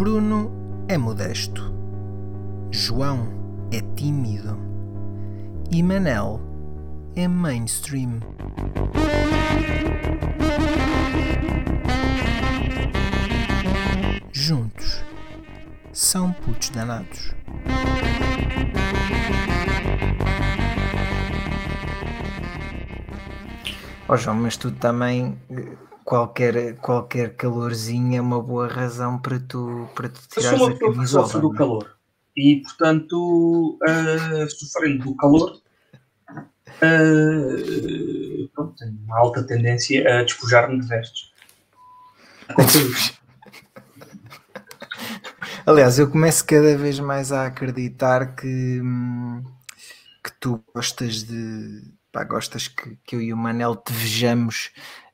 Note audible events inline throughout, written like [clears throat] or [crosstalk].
Bruno é modesto. João é tímido. E Manel é mainstream. Juntos são putos danados. Ó João, mas tu também qualquer, qualquer calorzinho é uma boa razão para tu, para tu Eu tirares sou uma a pessoa que camisola. sofre do é? calor e, portanto, eh, sofrendo do calor, eh, pronto, tenho uma alta tendência a despojar-me de vestes. [laughs] Aliás, eu começo cada vez mais a acreditar que, hum, que tu gostas de. Pá, gostas que, que eu e o Manel te vejamos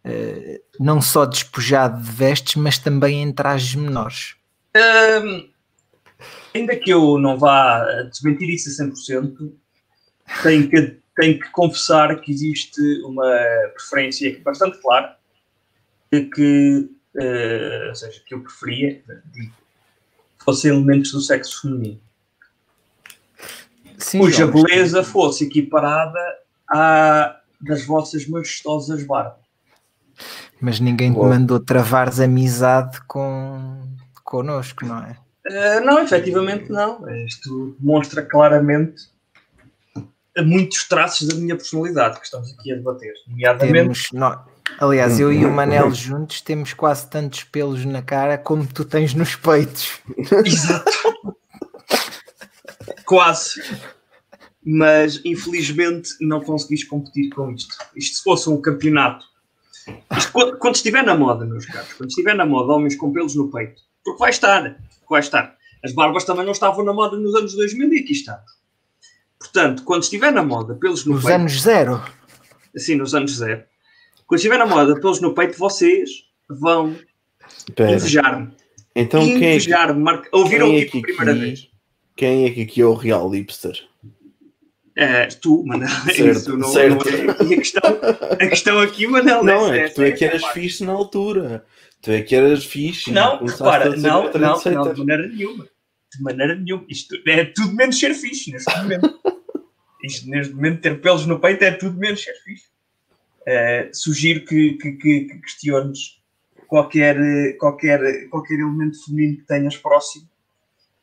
eh, não só despojado de vestes, mas também em trajes menores. Hum, ainda que eu não vá desmentir isso a 100%, tenho que, tenho que confessar que existe uma preferência bastante clara de que, eh, ou seja, que eu preferia que fossem elementos do sexo feminino, Sim, cuja beleza fosse equiparada à das vossas majestosas barbas. Mas ninguém te mandou travares amizade com connosco, não é? Eh, não, efetivamente não. Isto demonstra claramente muitos traços da minha personalidade que estamos aqui a debater. Nomeadamente, Temos, nó- aliás, eu e o Manel juntos temos quase tantos pelos na cara como tu tens nos peitos. Exato. Quase. Mas infelizmente não conseguis competir com isto. Isto se fosse um campeonato. Isto, quando, quando estiver na moda, meus caros, quando estiver na moda, homens com pelos no peito, porque vai estar, vai estar. As barbas também não estavam na moda nos anos 2000 e aqui está. Portanto, quando estiver na moda, pelos no Nos peito, anos zero. assim, nos anos zero, quando estiver na moda, pelos no peito, vocês vão invejar-me. Então quem é, que, invejar-me. Marca... Ouviram quem é aqui que pela primeira aqui- vez. quem é que aqui é o real hipster? É, tu, Manel, [laughs] é Certo, isso, não, certo. não é. A questão, a questão aqui, Manel, Não, é que tu é que eras parte. fixe na altura. Tu é que eras fixe. Não, repara, não, não, não, de maneira nenhuma. De maneira nenhuma. Isto é tudo menos ser fixe neste momento. Isto, neste momento, ter pelos no peito é tudo menos ser fixe. Eh, sugiro que, que, que, que questiones qualquer, qualquer, qualquer elemento feminino que tenhas próximo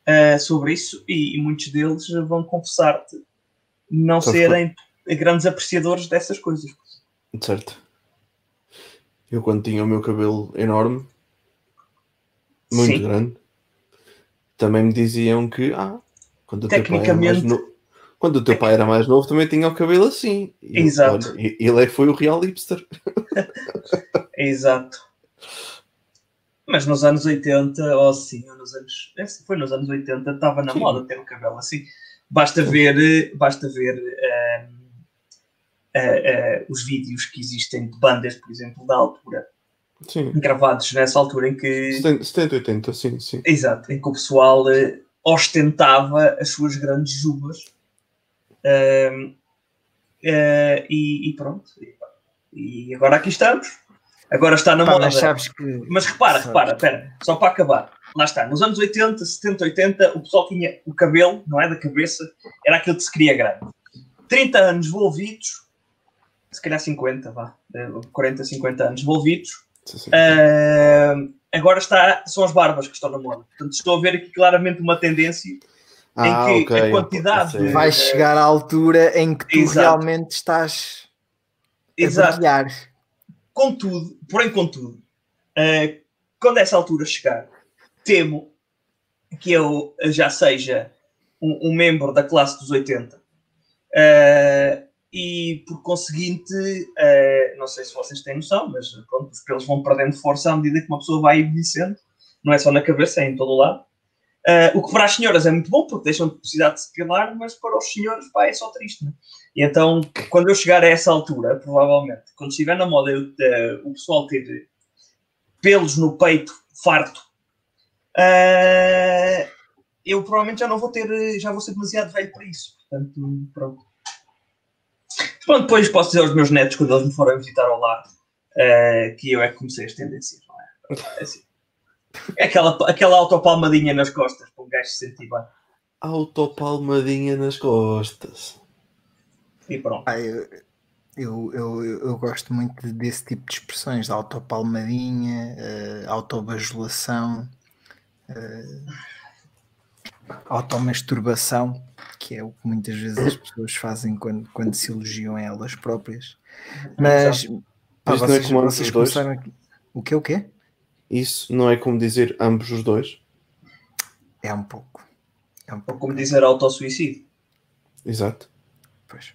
eh, sobre isso e, e muitos deles vão confessar-te não Só serem grandes apreciadores dessas coisas. Certo. Eu quando tinha o meu cabelo enorme, muito Sim. grande, também me diziam que ah, quando o teu pai era mais novo. Quando o teu pai era mais novo também tinha o cabelo assim. E, Exato. olha, ele é que foi o real hipster. [laughs] Exato. Mas nos anos 80, ou sim, ou nos anos. é, Foi nos anos 80, estava na Sim. moda ter o cabelo assim. Basta ver, eh, basta ver eh, eh, os vídeos que existem de bandas, por exemplo, da altura, Sim. gravados nessa altura em que. 70, 70, 80, sim, sim. Exato, em que o pessoal ostentava as suas grandes jubas. Ehm, eh, e, e pronto. E, agora aqui estamos. Agora está na Pá, moda. mas que. Mas repara, Sabes. repara, espera, só para acabar. Lá está, nos anos 80, 70, 80, o pessoal tinha o cabelo, não é da cabeça, era aquilo que se queria grande. 30 anos envolvidos, se calhar 50, vá, eh, 40, 50 anos envolvidos, sim, sim. eh, agora está, são as barbas que estão na moda. Portanto, estou a ver aqui claramente uma tendência Ah, em que ok, a quantidade de- Vai chegar à altura em que tu Exato. realmente estás a brilhar. Contudo, porém, contudo, eh, quando essa altura chegar, temo que eu já seja um, um membro da classe dos 80 eh, e, por conseguinte, eh, não sei se vocês têm noção, mas pronto, os pelos vão perdendo força à medida que uma pessoa vai envelhecendo, não é só na cabeça, é em todo o lado. Eh, o que para as senhoras é muito bom, porque deixam de precisar de se depilar, mas para os senhores pá, é só triste. Não é? E então, quando eu chegar a essa altura, provavelmente, quando estiver na moda eu, o pessoal ter pelos no peito farto, eh, eu provavelmente já não vou ter, já vou ser demasiado velho para isso. Portanto, pronto. Pronto, depois posso dizer aos meus netos, quando eles me forem visitar ao lar, eh, que eu é que comecei as tendências, não é? É assim. É aquela, aquela autopalmadinha nas costas para um gajo se sentir bem. Autopalmadinha nas costas. E pronto. Ah, eu, eu, eu, eu, gosto muito desse tipo de expressões, de autopalmadinha, uh, autobajulação, uh, automasturbação, que é o que muitas vezes as pessoas fazem quando, quando se elogiam a elas próprias. Mas, pá, Isto não é vocês, como ambos vocês os dois? começaram aqui. O que o quê? Isso não é como dizer ambos os dois? É um pouco. É um Ou pouco. como dizer autossuicídio. Exato. Pois.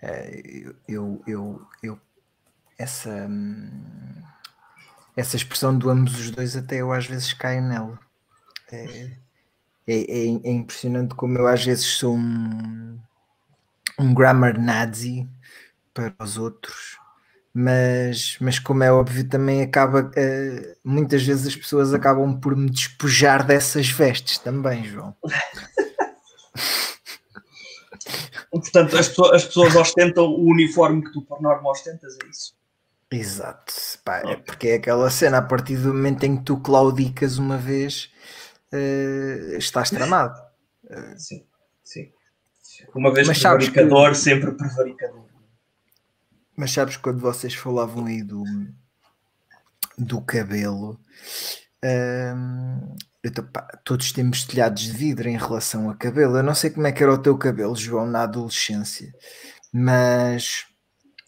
Eh, eu, eu, eu, essa, hum, essa expressão do ambos os dois, até eu às vezes caio nela. É, é, é- é impressionante como eu às vezes sou um, um grammar nazi para os outros, mas, mas como é óbvio, também acaba. eh, muitas vezes as pessoas acabam por me despojar dessas vestes também, João. Portanto, as pessoas ostentam o uniforme que tu por norma ostentas, é isso. Exato, pá, é porque é aquela cena, a partir do momento em que tu claudicas uma vez, eh, estás tramado. Sim, sim. Uma vez Mas prevaricador, sempre prevaricador. Mas sabes quando vocês falavam aí do, do cabelo, eu tô- pá, todos temos telhados de vidro em relação a cabelo. Eu não sei como é que era o teu cabelo, João, na adolescência, mas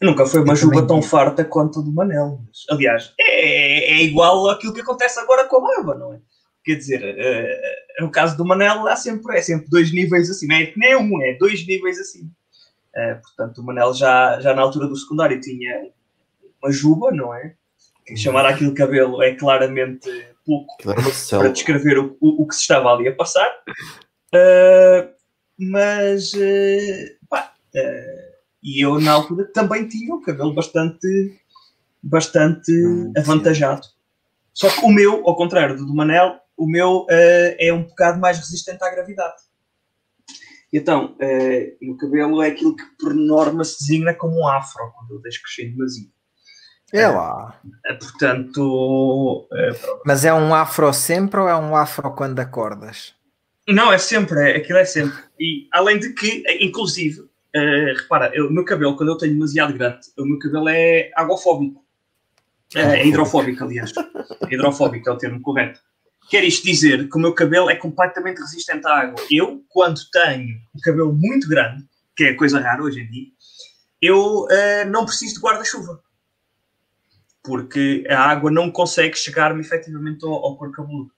Nunca foi uma juba tão farta quanto a do Manel. Mas, aliás, é, é igual àquilo que acontece agora com a barba, não é? Quer dizer, eh, no caso do Manel, há sempre, é sempre dois níveis acima. É que nem um, é dois níveis acima. Eh, portanto, o Manel já, já na altura do secundário tinha uma juba, não é? Que chamar aquilo cabelo é claramente pouco uma para descrever o, o, o que se estava ali a passar. Uh, mas, uh, pá, uh, e eu na altura também tinha o cabelo bastante, bastante Hum, sim. avantajado. Só que o meu, ao contrário do do Manel, o meu uh, é um bocado mais resistente à gravidade. Então, uh, o cabelo é aquilo que por norma se designa como um afro, quando eu deixo crescer demasiado. é lá. Uh, portanto, uh, Mas é um afro sempre ou é um afro quando acordas? Não, é sempre, é, aquilo é sempre. E além de que, eh, inclusive, eh, repara, eu- o meu cabelo, quando eu tenho demasiado grande, o meu cabelo é aguafóbico. Eh, É hidrofóbico, aliás. hidrofóbico é o termo correto. Quer isto dizer que o meu cabelo é completamente resistente à água. Eu, quando tenho um cabelo muito grande, que é coisa rara hoje em dia, eu eh, não preciso de guarda-chuva. Porque a água não consegue chegar-me efetivamente ao, ao couro cabeludo.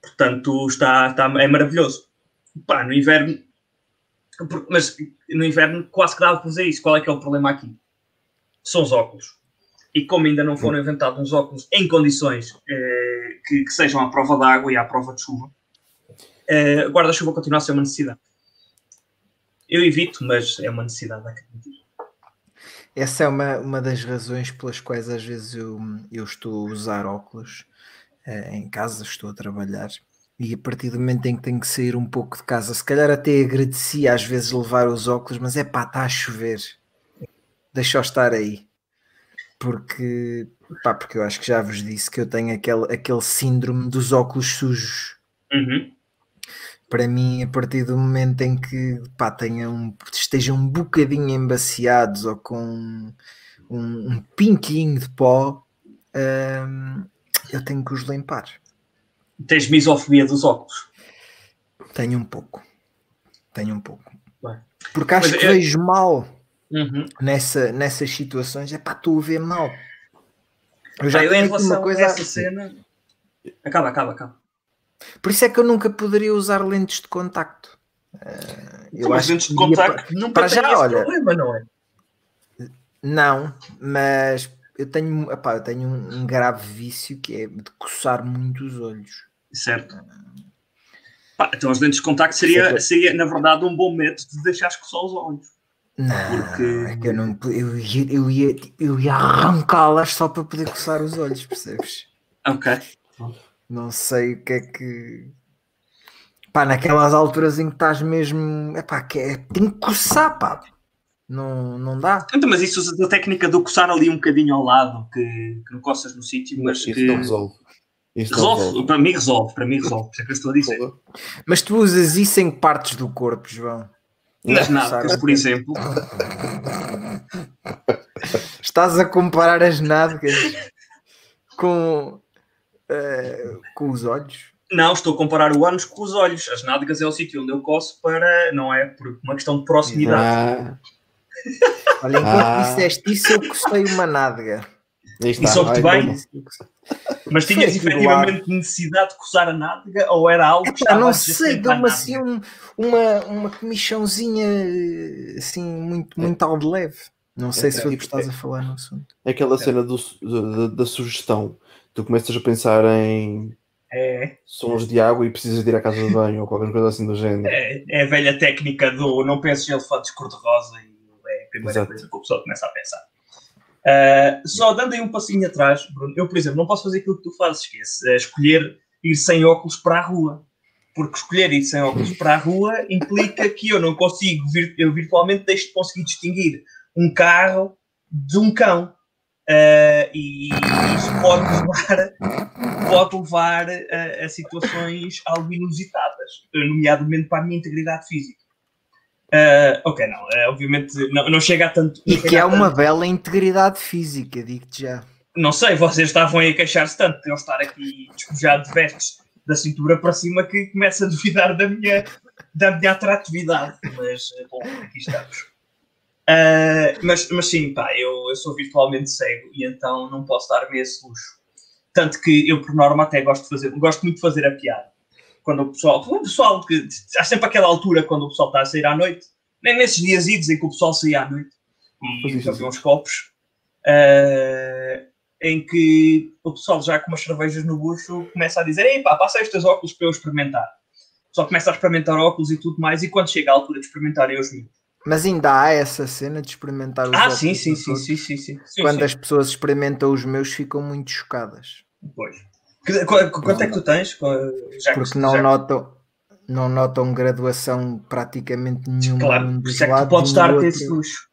Portanto, está, está, é maravilhoso. Pá, no inverno. Mas no inverno quase que dava para fazer isso. Qual é que é o problema aqui? São os óculos. E como ainda não foram inventados uns óculos em condições eh, que, que sejam à prova da água e à prova de chuva, eh, guarda-chuva continua a ser uma necessidade. Eu evito, mas é uma necessidade, acredito. Essa é uma, uma das razões pelas quais às vezes eu, eu estou a usar óculos eh, em casa, estou a trabalhar e a partir do momento em que tenho que sair um pouco de casa, se calhar até agradecia às vezes levar os óculos, mas é pá, está a chover, deixa-o estar aí. Porque, pá, porque eu acho que já vos disse que eu tenho aquele, aquele síndrome dos óculos sujos. Uhum. Para mim, a partir do momento em que pá, tenham, um, estejam um bocadinho embaciados ou com um, um pinguinho de pó, hum, eu tenho que os limpar. Tens misofobia dos óculos. Tenho um pouco. Tenho um pouco. Bem. Porque acho Mas que eu- vejo mal Uhum. nessa, nessas situações. É pá, estou a ver mal. Eu Já já eu, em relação uma coisa. a essa cena. Acaba, acaba, acaba. Por isso é que eu nunca poderia usar lentes de contacto. Eh, eu Mas acho lentes de contacto nunca para já, olha. problema, não é? Não, mas eu tenho, epá, eu tenho um, um grave vício que é de coçar muito os olhos. Certo. Pá, então as lentes de contacto seria, seria, na verdade, um bom método de deixar coçar os olhos. Não, Porque- é que eu não eu ia, eu ia, eu ia arrancá-las só para poder coçar os olhos, percebes? Ok. Não sei o que é que. Pá, naquelas alturas em que estás mesmo. Epá, que é, tem que coçar, pá. Não, não dá. Então, mas isso usa a técnica do coçar ali um bocadinho ao lado, que, que não coças no sítio, mas Isso que... não resolve. Isso Resolve, para mim resolve, para mim resolve, por isso é que eu estou a dizer. Mas tu usas isso em partes do corpo, João? Nas nádegas, por exemplo. Estás a comparar as nádegas com, eh, com os olhos? Não, estou a comparar o ânus com os olhos. As nádegas é o sítio onde eu coço para, não é? Por uma questão de proximidade. Ah, Olha, enquanto Ah. disseste isso, eu cocei uma nádega. Está. E soube-te bem? Mas tinhas efetivamente necessidade de coçar a nádega ou era algo que estava não sei, deu-me assim um- uma, uma comichãozinha assim, muito, muito ao de leve. Não sei se foi o que estás a falar no assunto. É Aquela cena do, da, da sugestão. Tu começas a pensar em É, sons de água e precisas de ir à casa de banho ou qualquer coisa assim do género. é, é a velha técnica do não penses em elefantes cor-de-rosa e é a primeira Exato. coisa que o pessoal começa a pensar. Ah, só dando aí um passinho atrás, Bruno, eu, por exemplo, não posso fazer aquilo que tu fazes, que é é escolher ir sem óculos para a rua. Porque escolher ir sem óculos para a rua implica que eu não consigo, eu virtualmente deixo de conseguir distinguir um carro de um cão. Ah, e isso pode levar, pode levar a, a situações algo inusitadas, nomeadamente para a minha integridade física. Ah, ok, não, ah, obviamente não, não chega a tanto. E que chega é uma tanto. bela integridade física, digo-te já. Não sei, vocês estavam aí a queixar-se tanto de eu estar aqui despojado de vestes da cintura para cima que começo a duvidar da minha, da minha atratividade. Mas, eh, bom, aqui estamos. Ah, mas, mas sim, pá, eu, eu sou virtualmente cego e então não posso dar-me esse luxo. Tanto que eu, por norma, até gosto de fazer, gosto muito de fazer a piada. Quando o pessoal, o pessoal que há sempre aquela altura quando o pessoal está a sair à noite, nem nesses dias idos em que o pessoal saía à noite Pois e bebia uns copos, ah, em que o pessoal já com umas cervejas no bucho começa a dizer: Ei pá, passa estes óculos para eu experimentar. O pessoal começa a experimentar óculos e tudo mais, e quando chega a altura de experimentarem os meus. Mas ainda há essa cena de experimentar os Ah, óculos sim, sim, sim, sim, sim, sim. sim, Quando sim. as pessoas experimentam os meus, ficam muito chocadas. Pois. Que- Quanto é que tu tens? Já que- Porque não já- notam, não notam graduação praticamente nenhuma. Claro, por isso é que tu podes e outro. esse luxo.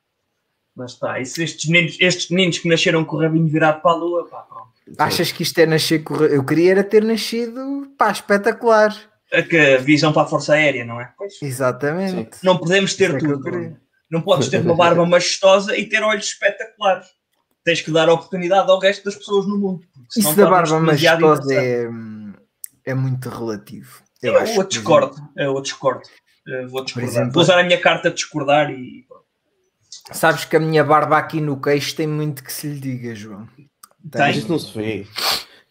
Mas está, e se estes meninos, estes meninos que nasceram com o rabinho virado para a lua, pá, pronto. Achas que isto é nascer com... Eu queria era ter nascido, pá, espetacular. É que a visão para a Força Aérea, não é? Pois. Exatamente. Não podemos ter é tudo. Não podes ter uma barba [laughs] majestosa e ter olhos espetaculares. Tens que dar oportunidade ao resto das pessoas no mundo. Isso da barba demasiado majestosa é, é muito relativo. Eu, acho eu que, discordo. Eu discordo. Eu vou discordar. exemplo- vou usar a minha carta de discordar e. Sabes que a minha barba aqui no queixo tem muito que se lhe diga, João. Tem? isso não se vê.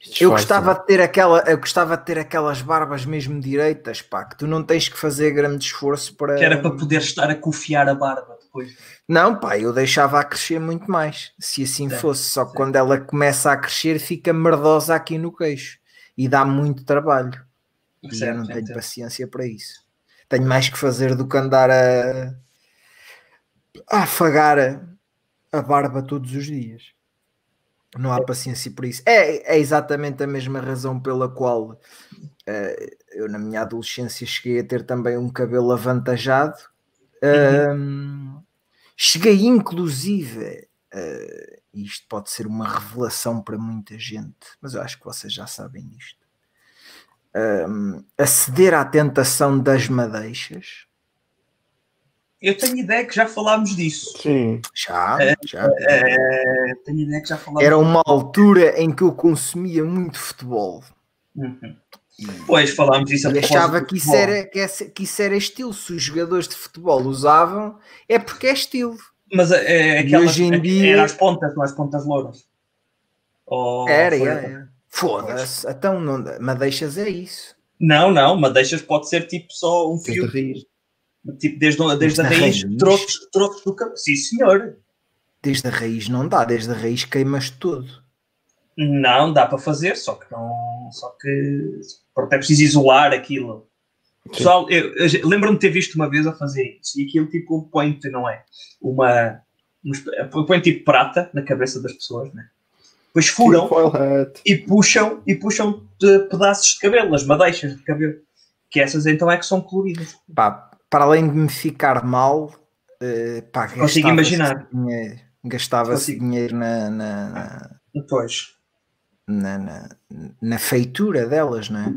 Isto Eu gostava de ter aquela, eu gostava de ter aquelas barbas mesmo direitas, pá, que tu não tens que fazer grande esforço para. Que era para poder estar a cofiar a barba depois. Não, pá, eu deixava a crescer muito mais, se assim Certo, fosse. Só que quando ela começa a crescer, fica merdosa aqui no queixo e dá muito trabalho. E eu não tenho paciência para isso. Tenho mais que fazer do que andar a, a afagar a, a barba todos os dias. Não há paciência por isso. É, é exatamente a mesma razão pela qual eh, eu, na minha adolescência, cheguei a ter também um cabelo avantajado. Ahm, cheguei, inclusive, eh, isto pode ser uma revelação para muita gente, mas eu acho que vocês já sabem a ceder à tentação das madeixas. Eu tenho ideia que já falámos disso. Sim. Já, já. Eh, tenho ideia que já falámos Era uma altura em que eu consumia muito futebol. Uhum. Pois, falámos disso a achava que isso, era, que, esse- que isso era estilo. Se os jogadores de futebol usavam, é porque é estilo. Mas é, E aquelas, hoje em é- dia- era as pontas, não as pontas louras. Ou Era, era, era. Foda-se. Então, não, madeixas é isso. Não, não, madeixas pode ser tipo só um fio, tipo desde, desde a raiz, raiz. trocos, trocos do cabelo. Sim, senhor. Desde a raiz não dá, desde a raiz queimas tudo. Não, dá para fazer, só que não. Só que pronto, é preciso isolar aquilo. Pessoal, eu, eu lembro-me de ter visto uma vez a fazer isso e aquilo tipo põe-te, não é? Uma. uma- Põe tipo prata na cabeça das pessoas, né? Depois furam Foil hat. e puxam e puxam de pedaços de cabelo, as madeixas de cabelo. Que essas então é que são coloridas. Pá, para além de me ficar mal, eh, pá, Consigo gastava-se imaginar. dinheiro- Gastava-se dinheiro na, na- na- Depois. Na, na, na feitura delas, não é?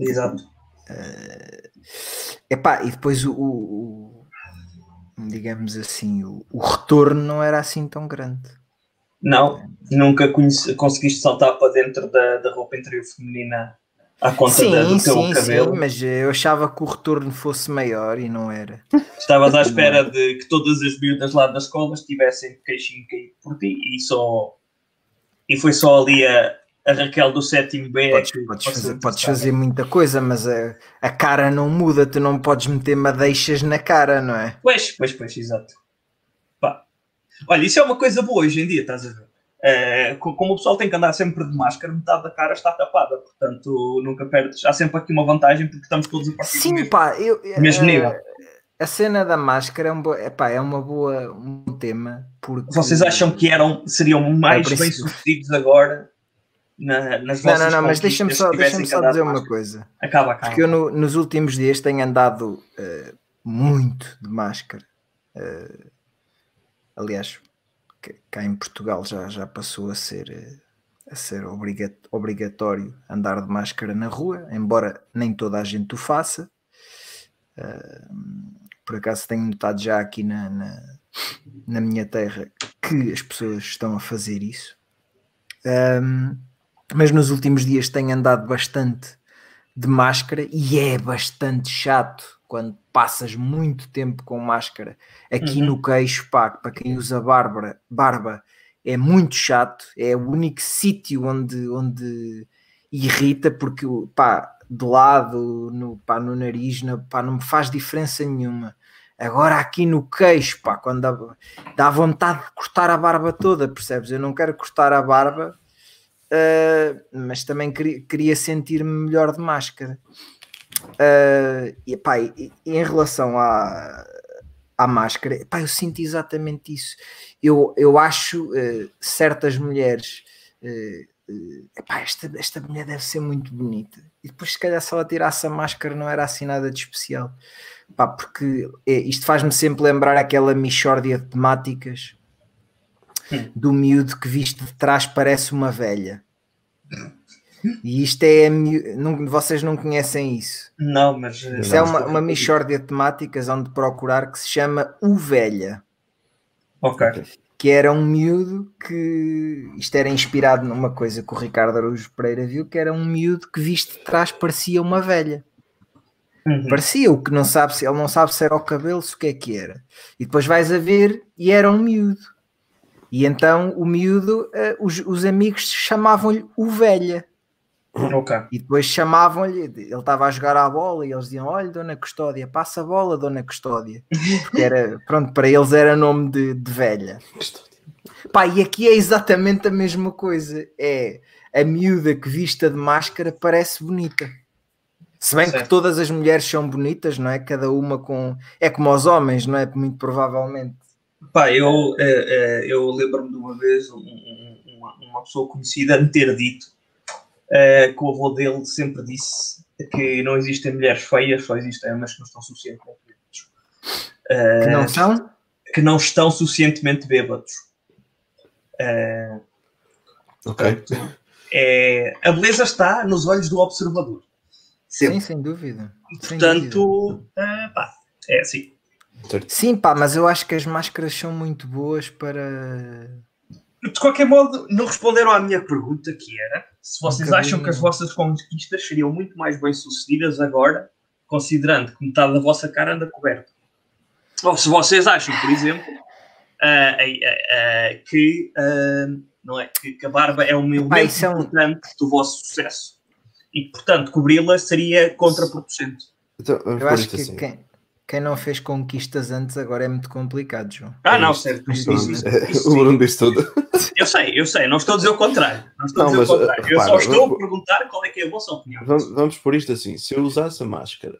Exato. Uh, epá, e depois o, o, o digamos assim, o, o, retorno não era assim tão grande. Não, nunca conheci, conseguiste saltar para dentro da, da roupa interior feminina à conta sim, da, do teu sim, cabelo. Sim, mas eu achava que o retorno fosse maior e não era. Estavas à espera de que todas as miúdas lá das escolas tivessem queixinho caído por ti e só e foi só ali a, a Raquel do sétimo B. Podes, é podes fazer, podes fazer muita coisa, mas a, a cara não muda, tu não podes meter madeixas na cara, não é? Pois, pois, pois, exato. Pá. Olha, isso é uma coisa boa hoje em dia, estás a ver? É, como o pessoal tem que andar sempre de máscara, metade da cara está tapada, portanto nunca perdes. Há sempre aqui uma vantagem porque estamos todos a partir Sim, do mesmo, pá, eu, mesmo nível. A cena da máscara é, um bo... Epá, é uma boa um tema. Porque... Vocês acham que eram, seriam mais bem sucedidos agora na, nas Não, não, não, mas deixa-me só, deixa só dizer uma coisa. Acaba, acaba. Porque eu no, nos últimos dias tenho andado uh, muito de máscara. Uh, aliás, cá em Portugal já, já passou a ser, eh, a ser obrigatório andar de máscara na rua, embora nem toda a gente o faça. Uh, por acaso tenho notado já aqui na, na, na, minha terra que as pessoas estão a fazer isso. Um, mas nos últimos dias tenho andado bastante de máscara e é bastante chato quando passas muito tempo com máscara aqui uhum. no queixo, pá, para quem usa barba, barba é muito chato, é o único sítio onde, onde irrita porque pá, de lado, no, pá, no nariz, no, pá, não me faz diferença nenhuma. Agora aqui no queixo, pá, quando dá, dá vontade de cortar a barba toda, percebes? Eu não quero cortar a barba uh, mas também queria, queria sentir-me melhor de máscara. Uh, e, pá, e, e, em relação à, à máscara, pá, eu sinto exatamente isso. Eu, eu acho uh, certas mulheres, epá, esta, esta mulher deve ser muito bonita. E depois, se calhar, se ela tirasse a máscara, não era assim nada de especial. Pá, porque é, isto faz-me sempre lembrar aquela mixórdia de temáticas do miúdo que visto de trás parece uma velha. E isto é. Não, vocês não conhecem isso? Não, mas. Isso é uma, uma mixórdia de temáticas onde procurar que se chama O Velha. Ok. Que era um miúdo que. Isto era inspirado numa coisa que o Ricardo Araújo Pereira viu, que era um miúdo que visto de trás parecia uma velha. Uhum. Parecia o que não sabe se ele não sabe se era o cabelo, se o que é que era. E depois vais a ver e era um miúdo. E então o miúdo, uh, os, os amigos chamavam-lhe o velha. Okay. E depois chamavam-lhe, ele estava a jogar a bola e eles diziam: Olha, Dona Custódia, passa a bola, Dona Custódia. Porque era, [laughs] pronto, para eles era nome de, de velha. Pá, e aqui é exatamente a mesma coisa. É a miúda que vista de máscara parece bonita. Se bem certo. que todas as mulheres são bonitas, não é? Cada uma com. É como os homens, não é? Muito provavelmente. Pá, eu, eh, eh, eu lembro-me de uma vez uma, uma pessoa conhecida me ter dito uh, que o avô dele sempre disse que não existem mulheres feias, só existem mas que não estão suficientemente bêbados. Uh, que não são? Que não estão suficientemente bêbados. Uh, ok. Portanto, é, a beleza está nos olhos do observador. Sempre. Sim, sem dúvida. Portanto, uh, pá, é assim. Sim, pá, mas eu acho que as máscaras são muito boas para. De qualquer modo, não responderam à minha pergunta, que era se vocês um acham que as vossas conquistas seriam muito mais bem sucedidas agora, considerando que metade da vossa cara anda coberta. Ou se vocês acham, por exemplo, uh, uh, uh, que, não é, que, que, a barba é um elemento é um... importante do vosso sucesso e que, portanto, cobri-la seria contraproducente. Então, eu acho que assim. quem, quem não fez conquistas antes agora é muito complicado, João. Ah, é não, certo. [laughs] O Bruno disse tudo. Eu sei, eu sei, não estou a dizer o contrário. Não estou não, a dizer mas, o contrário. Repara, eu só estou vamos, a perguntar qual é que é a vossa opinião. Vamos, vamos por isto assim: se eu usasse a máscara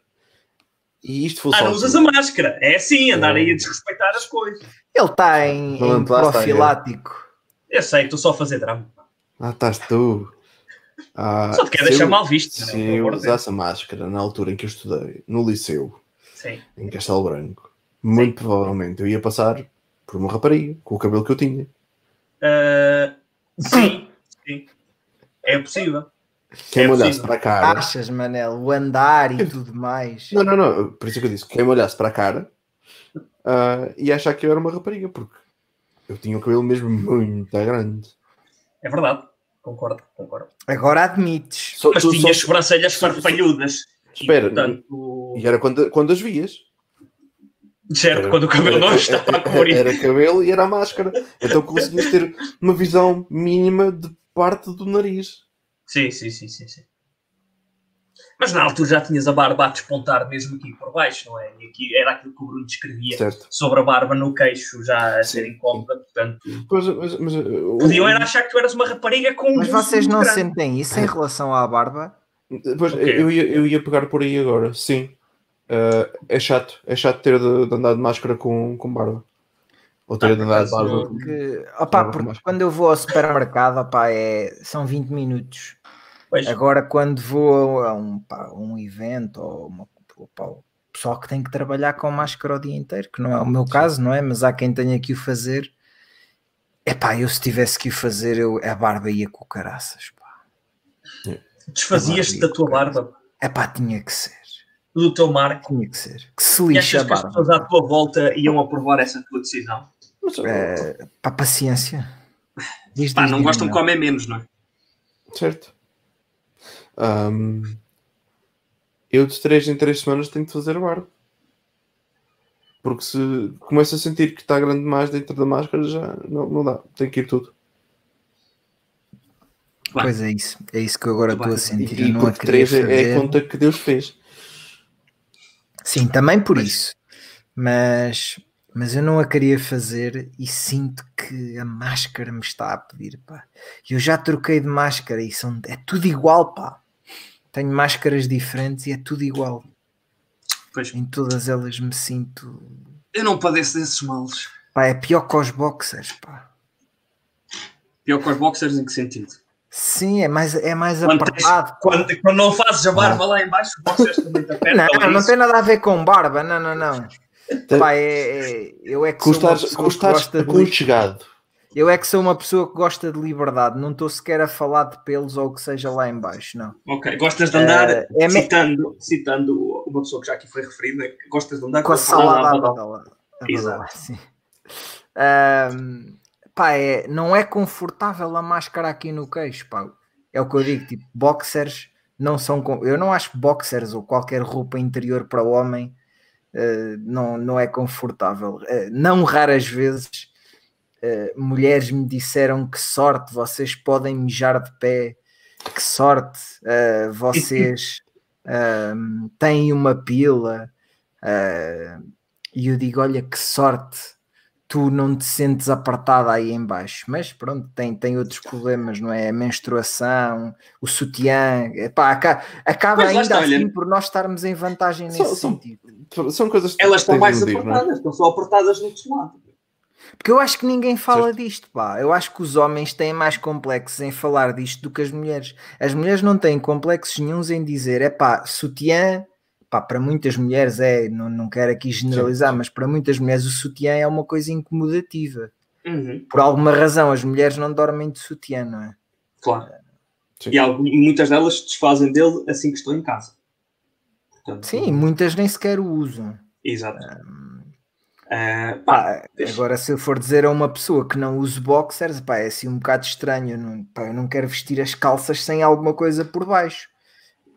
e isto fosse. Ah, não usas a máscara. É assim, andar aí a desrespeitar as coisas. Ele está em, em profilático. Eu sei, estou só a fazer drama. Ah, estás tu. Ah, só te quer deixar eu, mal visto. Se não, eu usasse a máscara na altura em que eu estudei, no liceu Sim. em Castelo Branco, muito Sim. provavelmente eu ia passar por uma rapariga com o cabelo que eu tinha. Uh, sim, sim. É possível. Quem É me olhasse possível. para a cara. Achas, Manel, o andar e tudo mais. Não, não, não. Por isso é que eu disse. Quem me olhasse para a cara ah, ia achar que eu era uma rapariga, porque eu tinha o cabelo mesmo muito grande. É verdade. Concordo, concordo. Agora admites. Só- Mas tu- tinha as só- sobrancelhas farfalhudas. E, Espera, portanto, E era quando, quando as vias. certo, Era- quando o cabelo não era- estava a era- cobrir. Era cabelo e era a máscara. Então conseguias ter uma visão mínima de parte do nariz. Sim, sim, sim, sim, sim. Mas na altura já tinhas a barba a despontar mesmo aqui por baixo, não é? E aqui era aquilo que o Bruno descrevia Certo. sobre a barba no queixo já a ser incómoda, portanto. Pois, mas, mas, Podiam era achar que tu eras uma rapariga com um Mas buço vocês não grande. sentem isso em relação à barba? Pois, Ok. eu, ia, eu ia pegar por aí agora, sim. Uh, é chato, é chato ter de, de andar de máscara com, com barba. Ou ter Ah, de andar de barba. Porque, opá, Barba com porque quando eu vou ao supermercado, opá, é, são 20 minutos. Pois, Agora, quando vou a um, pá, um evento ou uma, opá, o pessoal que tem que trabalhar com máscara o dia inteiro, que não é o meu caso, não é? Mas há quem tenha que o fazer. Epá, eu se tivesse que o fazer, eu, a barba ia com caraças. Pá. desfazias-te da tua barba, Epá, tinha que ser. do teu marco. Tinha que ser. Que se E lixa a achas que as barba. pessoas à tua volta iam aprovar essa tua decisão? Mas, É, pá, paciência. Diz, Pá, diz, não diz, gostam de comer menos, não é? Certo. Ahm, eu de 3 em 3 semanas tenho de fazer a barba. Porque se começo a sentir que está grande demais dentro da máscara, já não, não dá. Tem que ir tudo. Pois é isso. É isso que eu agora estou a sentir. E, e porque queria 3 é, a conta que Deus fez. Sim, também por Pois. isso. Mas, mas eu não a queria fazer e sinto que a máscara me está a pedir, pá. Eu já troquei de máscara e são, é tudo igual, pá. Tenho máscaras diferentes e é tudo igual. Pois, Em todas elas me sinto. eu não padeço desses males. Pá, é pior que os boxers, pá. Pior que os boxers em que sentido? Sim, é mais, é mais Quando, tens- apertado. pá. quando, quando não fazes a barba lá em baixo, os boxers também te apertam. Não, é não isso? tem nada a ver com barba, não, não, não. Tem- Pá, é, é- eu é que sou uma Custares, pessoa que custares gosta de. Eu é que sou uma pessoa que gosta de liberdade, não estou sequer a falar de pelos ou o que seja lá em baixo, não. Ok, gostas de andar, Eh, é me- citando, citando uma pessoa que já aqui foi referida, que gostas de andar Com a salada à badala. Exato. sim. Ahm, pá, é, não é confortável a máscara aqui no queixo, pá. É o que eu digo, tipo, boxers não são... Eu não acho boxers ou qualquer roupa interior para o homem eh, não, não é confortável. Eh, não raras vezes eh, mulheres me disseram que sorte, vocês podem mijar de pé, que sorte, vocês ahm, [laughs] têm uma pila. e eu digo: olha, que sorte, tu não te sentes apertada aí em baixo. Mas pronto, tem, tem outros problemas, não é? A menstruação, o sutiã, aca- acaba lá ainda está, assim olha. por nós estarmos em vantagem nesse só- sentido. São coisas que Elas estão mais é? apertadas, estão só apertadas no lado. Porque eu acho que ninguém fala disto, pá. Eu acho que os homens têm mais complexos em falar disto do que as mulheres. As mulheres não têm complexos nenhums em dizer, é pá, sutiã, pá, para muitas mulheres é, não, não quero aqui generalizar, Sim, mas para muitas mulheres o sutiã é uma coisa incomodativa. Uhum, Por alguma razão as mulheres não dormem de sutiã, não é? claro. Sim. E muitas delas se desfazem dele assim que estão em casa. Portanto, Sim, muitas nem sequer o usam. Exato. Ah, pá, Pá, deixa- agora, se eu for dizer a uma pessoa que não use boxers, pá, é assim um bocado estranho. Não, pá, eu não quero vestir as calças sem alguma coisa por baixo.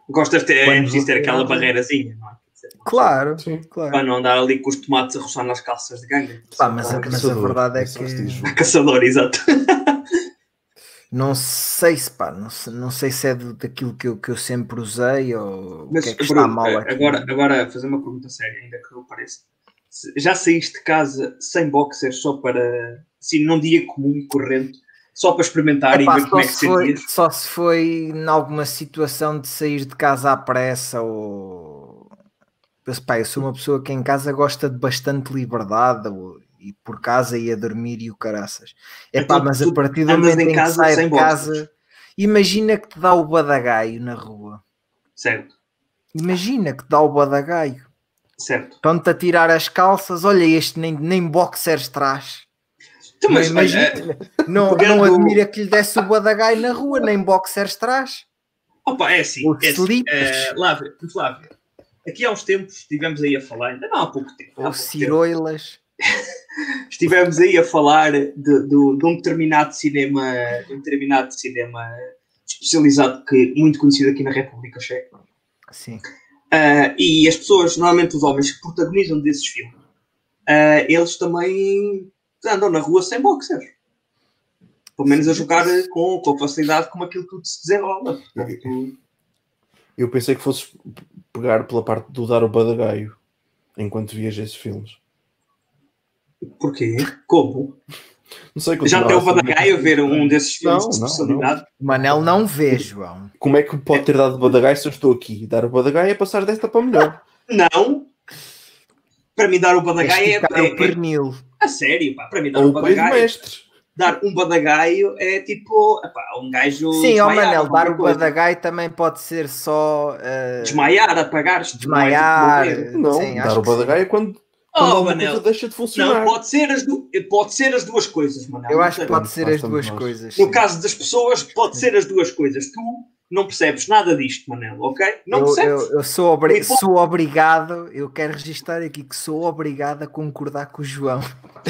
Gostas de ter, é preciso ter aquela barreirazinha, não é? Claro, Sim. claro. Para não andar ali com os tomates a roçar nas calças de ganga. Pá, mas, a, Ah, mas a verdade é que vestígio. Caçador, exato. [laughs] não sei se pá, não sei, não sei se é do- daquilo que eu, que eu sempre usei ou o Mas, que é que Bruno, está mal aqui. agora, agora fazer uma pergunta séria, ainda que eu pareça. Já saíste de casa sem boxers só para, assim, num dia comum e corrente, só para experimentar Epá, e ver como é que se foi, só se foi em alguma situação de sair de casa à pressa ou Mas, pá, eu sou uma pessoa que em casa gosta de bastante liberdade ou- e por casa ia dormir e o caraças. É pá, Então, mas a partir do momento em que casa sai de casa, imagina que te dá o badagaio na rua. Certo, Imagina que te dá o badagaio. certo. Estão-te a tirar as calças, olha este nem, nem boxers traz. Então, mas, Não imagina- não, pegando- não admira que lhe desse o Badagai na rua, nem boxers traz. Opa, é assim, Os é assim slippers. eh, Flávio, aqui há uns tempos estivemos aí a falar, ainda não há pouco tempo, Ou ciroilas. [laughs] estivemos aí a falar de, do- de um determinado cinema, de um determinado cinema especializado que muito conhecido aqui na República Checa. Sim. Ah, e as pessoas, normalmente os homens que protagonizam desses filmes, ah, eles também andam na rua sem boxers. Pelo menos a jogar com, com facilidade como aquilo tudo se desenrola. Portanto, Eu pensei que fosses pegar pela parte do dar o badagaio enquanto vias esses filmes. porquê? Como? Não sei Já tem o Badagaio a ver um desses filmes Não, de não, especialidade? O Manel não vê, João. Como é que pode ter dado badagaio se eu estou aqui? Dar o badagaio é passar desta para melhor. Não. Para mim dar o É badagaio é, é, o é, pernil. A sério, pá. Para mim dar Ou um badagaio, mestre. dar um badagaio é tipo, epá, um gajo Sim, ó desmaiar, Manel, dar o coisa. Badagai também pode ser só. eh, Desmaiar. Desmaiar. não é tipo morrer. Não, Sim, acho dar o badagaio é quando, quando Oh, Manel. deixa de funcionar. Não, pode ser, as du- pode ser as duas coisas, Manel. Eu acho que pode ser as duas coisas. No sim. caso das pessoas, pode ser as duas coisas. Tu não percebes nada disto, Manel, ok? Não eu, percebes? eu, eu sou, obri- E sou obrigado, eu quero registrar aqui que sou obrigado a concordar com o João.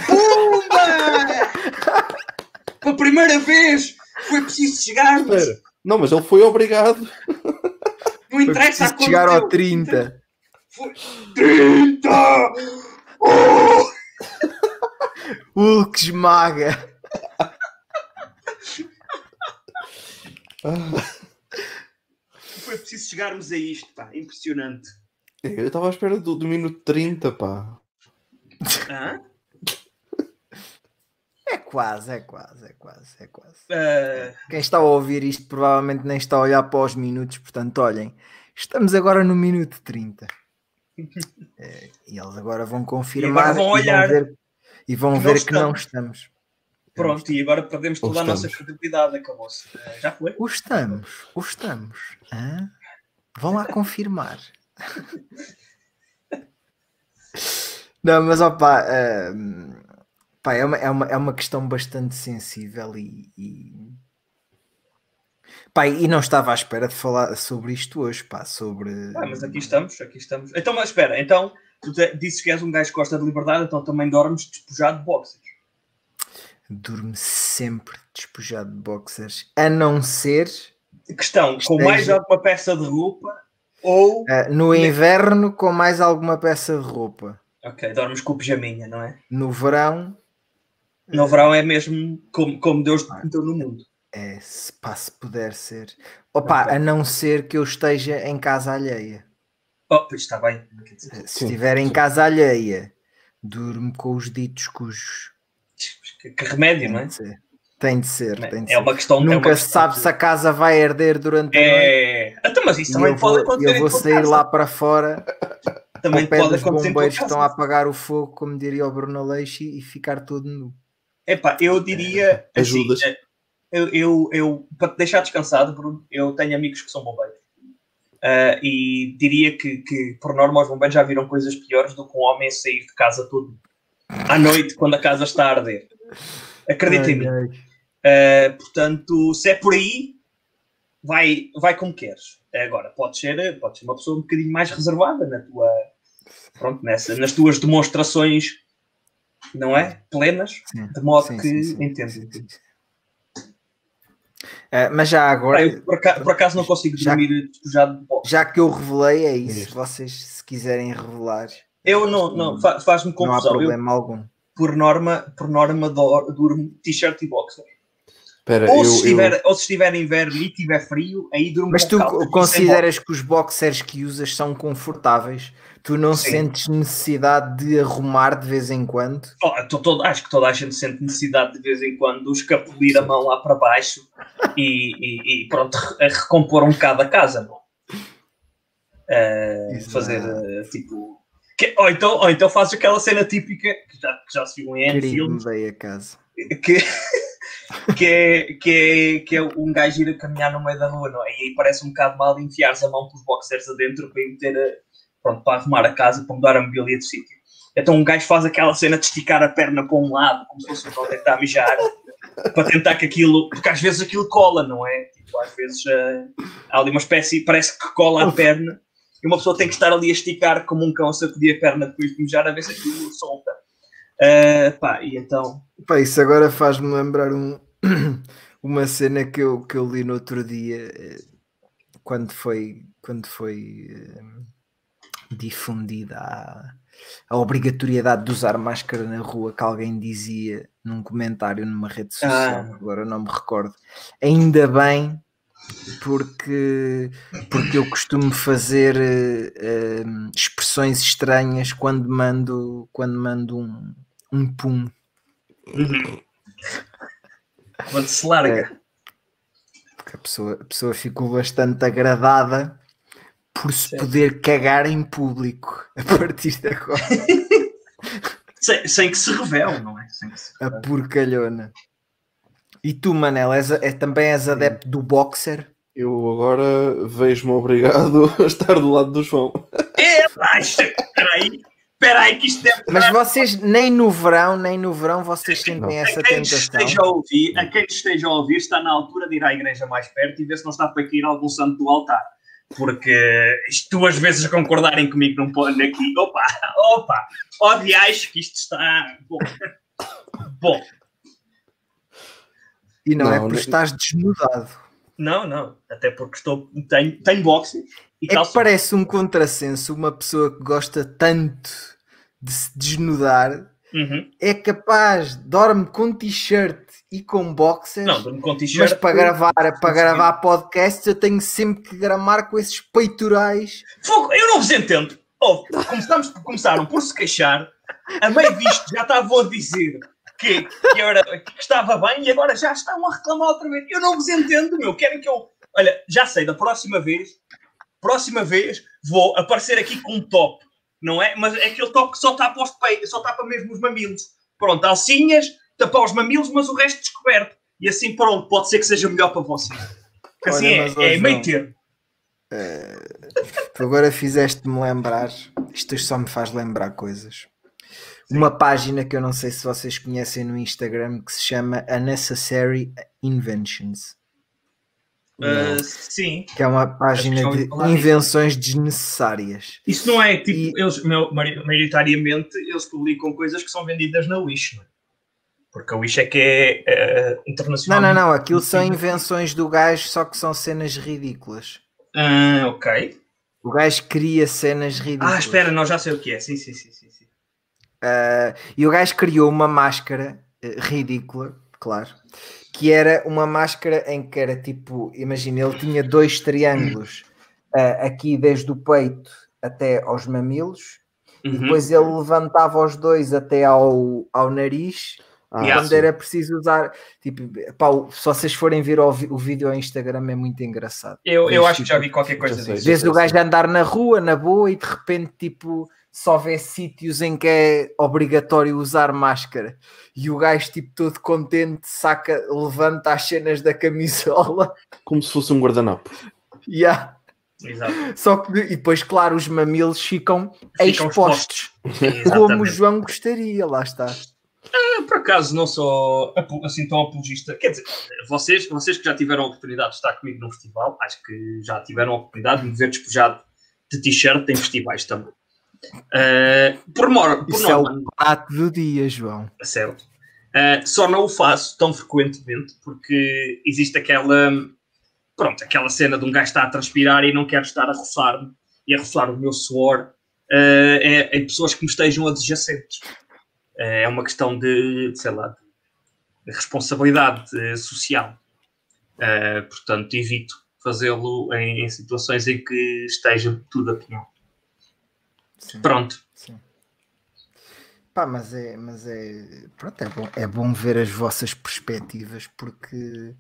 Pumba! [laughs] Pela primeira vez foi preciso chegarmos. Espera. Não, mas ele foi obrigado. Não Foi interessa a preciso chegar ao quanto 30. Foi 30! Oh! [laughs] Hulk esmaga. Foi preciso chegarmos a isto, pá. Impressionante. Eu estava à espera do, do minuto 30, pá. Hã? É quase, é quase, é quase, é quase. Ah, Quem está a ouvir isto provavelmente nem está a olhar para os minutos, portanto, olhem, estamos agora no minuto 30. [laughs] É, e eles agora vão confirmar agora vão e olhar ver, e vão que ver não que não estamos. Pronto, e agora perdemos toda a nossa credibilidade. Acabou-se. Ah, já foi? O estamos, o estamos. Hã? Vão lá confirmar. [laughs] Não, mas opa, hum, pá, é, uma, é, uma, é uma questão bastante sensível e, e, pá, e não estava à espera de falar sobre isto hoje, pá, sobre Ah, mas aqui estamos, aqui estamos. Então, mas espera, então tu te- dizes que és um gajo que gosta de liberdade, então também dormes despojado de boxers. Durmo sempre despojado de boxers, a não ser Questão, com Esteja- mais alguma peça de roupa ou. ah, no inverno com mais alguma peça de roupa. Ok, dormes com o pijaminha, não é? No verão No verão é mesmo como, como Deus te meteu no mundo. É, se, pá, se puder ser. Opa, Ok. a não ser que eu esteja em casa alheia. Oh, pois está bem. Dizer, Se estiver em casa alheia, durmo com os ditos cujos. Que, que remédio, não é? ser. Tem de ser, tem de É ser. uma questão. é uma Nunca se questão sabe se a casa vai herder durante a noite. É. Então, mas isso também eu pode vou, acontecer. eu vou sair casa. lá para fora [laughs] Também pode acontecer tua bombeiros estão a apagar o fogo, como diria o Bruno Leixo, e ficar todo nu. Epá, eu diria. Assim, Ajudas. eh, eu, eu, eu, para te deixar descansado, Bruno, eu tenho amigos que são bombeiros. Ah, e diria que, que, por norma, os bombeiros já viram coisas piores do que um homem sair de casa todo à noite, quando a casa está a arder. Acredita em mim. Uh, portanto, se é por aí, vai, vai como queres. Agora, pode ser, pode ser uma pessoa um bocadinho mais reservada na tua, pronto, nessa, nas tuas demonstrações, não é? Plenas, Sim, de modo sim, que sim, sim. Ah, mas já agora, Ah, eu, por, acaso, por acaso não consigo Já- dormir despojado de boxe. já que eu revelei, é isso. Vocês, se quiserem revelar, Eu não, não fa- faz-me não há confusão. Eu, problema algum. Por norma, por norma durmo t-shirt e boxer. Espera, Ou, eu, se eu- estiver, ou se estiver inverno e tiver frio, aí durmo Mas tu consideras que os boxers que usas são confortáveis? Tu não Sim. sentes necessidade de arrumar de vez em quando? Oh, to- todo- acho que toda a gente sente necessidade de vez em quando de escapulir a mão lá para baixo e, e- e pronto, a recompor um bocado a casa, não? Exato. fazer eh, tipo. Que- ou, então, ou então fazes aquela cena típica que já, que já se viu em N filmes mudei a casa. que, [laughs] que, é, que, é, que é um gajo ir a caminhar no meio da rua, não é? E aí parece um bocado mal enfiares a mão com os boxers adentro para ir meter a, pronto, para arrumar a casa, para mudar a mobília de sítio. Então um gajo faz aquela cena de esticar a perna para um lado, como se fosse um que está a mijar, para tentar que aquilo. Porque às vezes aquilo cola, não é? Tipo, às vezes uh, há ali uma espécie, parece que cola a perna, e uma pessoa tem que estar ali a esticar como um cão a sacudir a perna depois de mijar a ver se aquilo solta. Uh, pá, e então. Pá, isso agora faz-me lembrar um, [clears throat] uma cena que eu, que eu li no outro dia, eh, quando foi, quando foi uh, difundida a, a, obrigatoriedade de usar máscara na rua, que alguém dizia num comentário numa rede social, ah. agora não me recordo. Ainda bem porque, porque eu costumo fazer uh, expressões estranhas quando mando, quando mando um, um pum. Uhum. Quando se larga. É, a pessoa, a pessoa ficou bastante agradada por se poder cagar em público [laughs] a partir de agora. [laughs] sem, sem, que se revele, não é? Se a porcalhona. E tu, Manel, és, é, também és adepto do boxer? Eu agora vejo-me obrigado [laughs] a estar do lado do João. É, peraí. Espera aí que isto deve Mas vocês nem no verão, nem no verão vocês sentem essa a quem tentação. Esteja a, ouvir, a quem esteja a ouvir está na altura de ir à igreja mais perto e ver se não está para cair algum santo do altar. Porque isto duas vezes concordarem comigo não pode aqui. Opa, opa, odiais que isto está bom. bom. E não, é não é porque estás desnudado. Não, não. Até porque estou, tenho, tenho boxe. E é que parece um contrassenso uma pessoa que gosta tanto de se desnudar uhum. é capaz, dorme com t-shirt e com boxers, não, dorme com t-shirt. Mas para gravar, para gravar podcasts eu tenho sempre que gramar com esses peitorais. Fogo, eu não vos entendo. Oh, começamos, começaram por se queixar, a meio disto já estavam a dizer que, que, era, que estava bem e agora já estão a reclamar outra vez. Eu não vos entendo, meu. Querem que eu. Olha, já sei, da próxima vez, próxima vez vou aparecer aqui com um top não é? Mas é aquele top que só tapa os peitos, só tapa mesmo os mamilos. Pronto, alcinhas, tapar os mamilos, mas o resto descoberto. E assim, pronto, pode ser que seja melhor para você. Assim Olha, é, é meio termo. Tu agora fizeste-me lembrar, isto só me faz lembrar coisas. Uma página que eu não sei se vocês conhecem no Instagram que se chama Unnecessary Inventions. Uh, sim. Que é uma página de invenções desnecessárias. Isso não é tipo, e... eles, maioritariamente, eles publicam coisas que são vendidas na Wish, não é? Porque a Wish é que é uh, internacional. Não, não, não, aquilo são invenções do gajo, só que são cenas ridículas. Ah, ok. O gajo cria cenas ridículas. Ah, espera, não, já sei o que é. Sim, sim. sim, sim. Uh, e o gajo criou uma máscara uh, ridícula, claro, que era uma máscara em que era tipo, imagina, ele tinha dois triângulos uh, aqui desde o peito até aos mamilos, uhum. e depois ele levantava os dois até ao, ao nariz. Ah, quando sim. era preciso usar, tipo, pá, se vocês forem ver o, o vídeo ao Instagram é muito engraçado. Eu, eu acho que já vi qualquer coisa disso. Vês o gajo andar na rua, na boa, e de repente, tipo, só vê sítios em que é obrigatório usar máscara e o gajo tipo todo contente saca, levanta as cenas da camisola como se fosse um guardanapo yeah. Exato. Só que e depois, claro, os mamilos ficam, ficam expostos, [laughs] como o João gostaria, lá está. Ah, por acaso não sou assim tão apologista. Quer dizer, vocês, vocês que já tiveram a oportunidade de estar comigo no festival, acho que já tiveram a oportunidade de me ver despojado de t-shirt em festivais também. Uh, por mor, por Isso norma, é o prato do dia, João. Certo. Uh, só não o faço tão frequentemente porque existe aquela pronto, aquela cena de um gajo estar a transpirar e não quero estar a roçar-me e a roçar o meu suor uh, é, em pessoas que me estejam adjacentes. É uma questão de, sei lá, de responsabilidade social. Uh, portanto, evito fazê-lo em, em, situações em que esteja tudo a pinhão. Sim. Pronto. Sim. Pá, mas é, mas é, pronto, é bom, é bom ver as vossas perspectivas porque,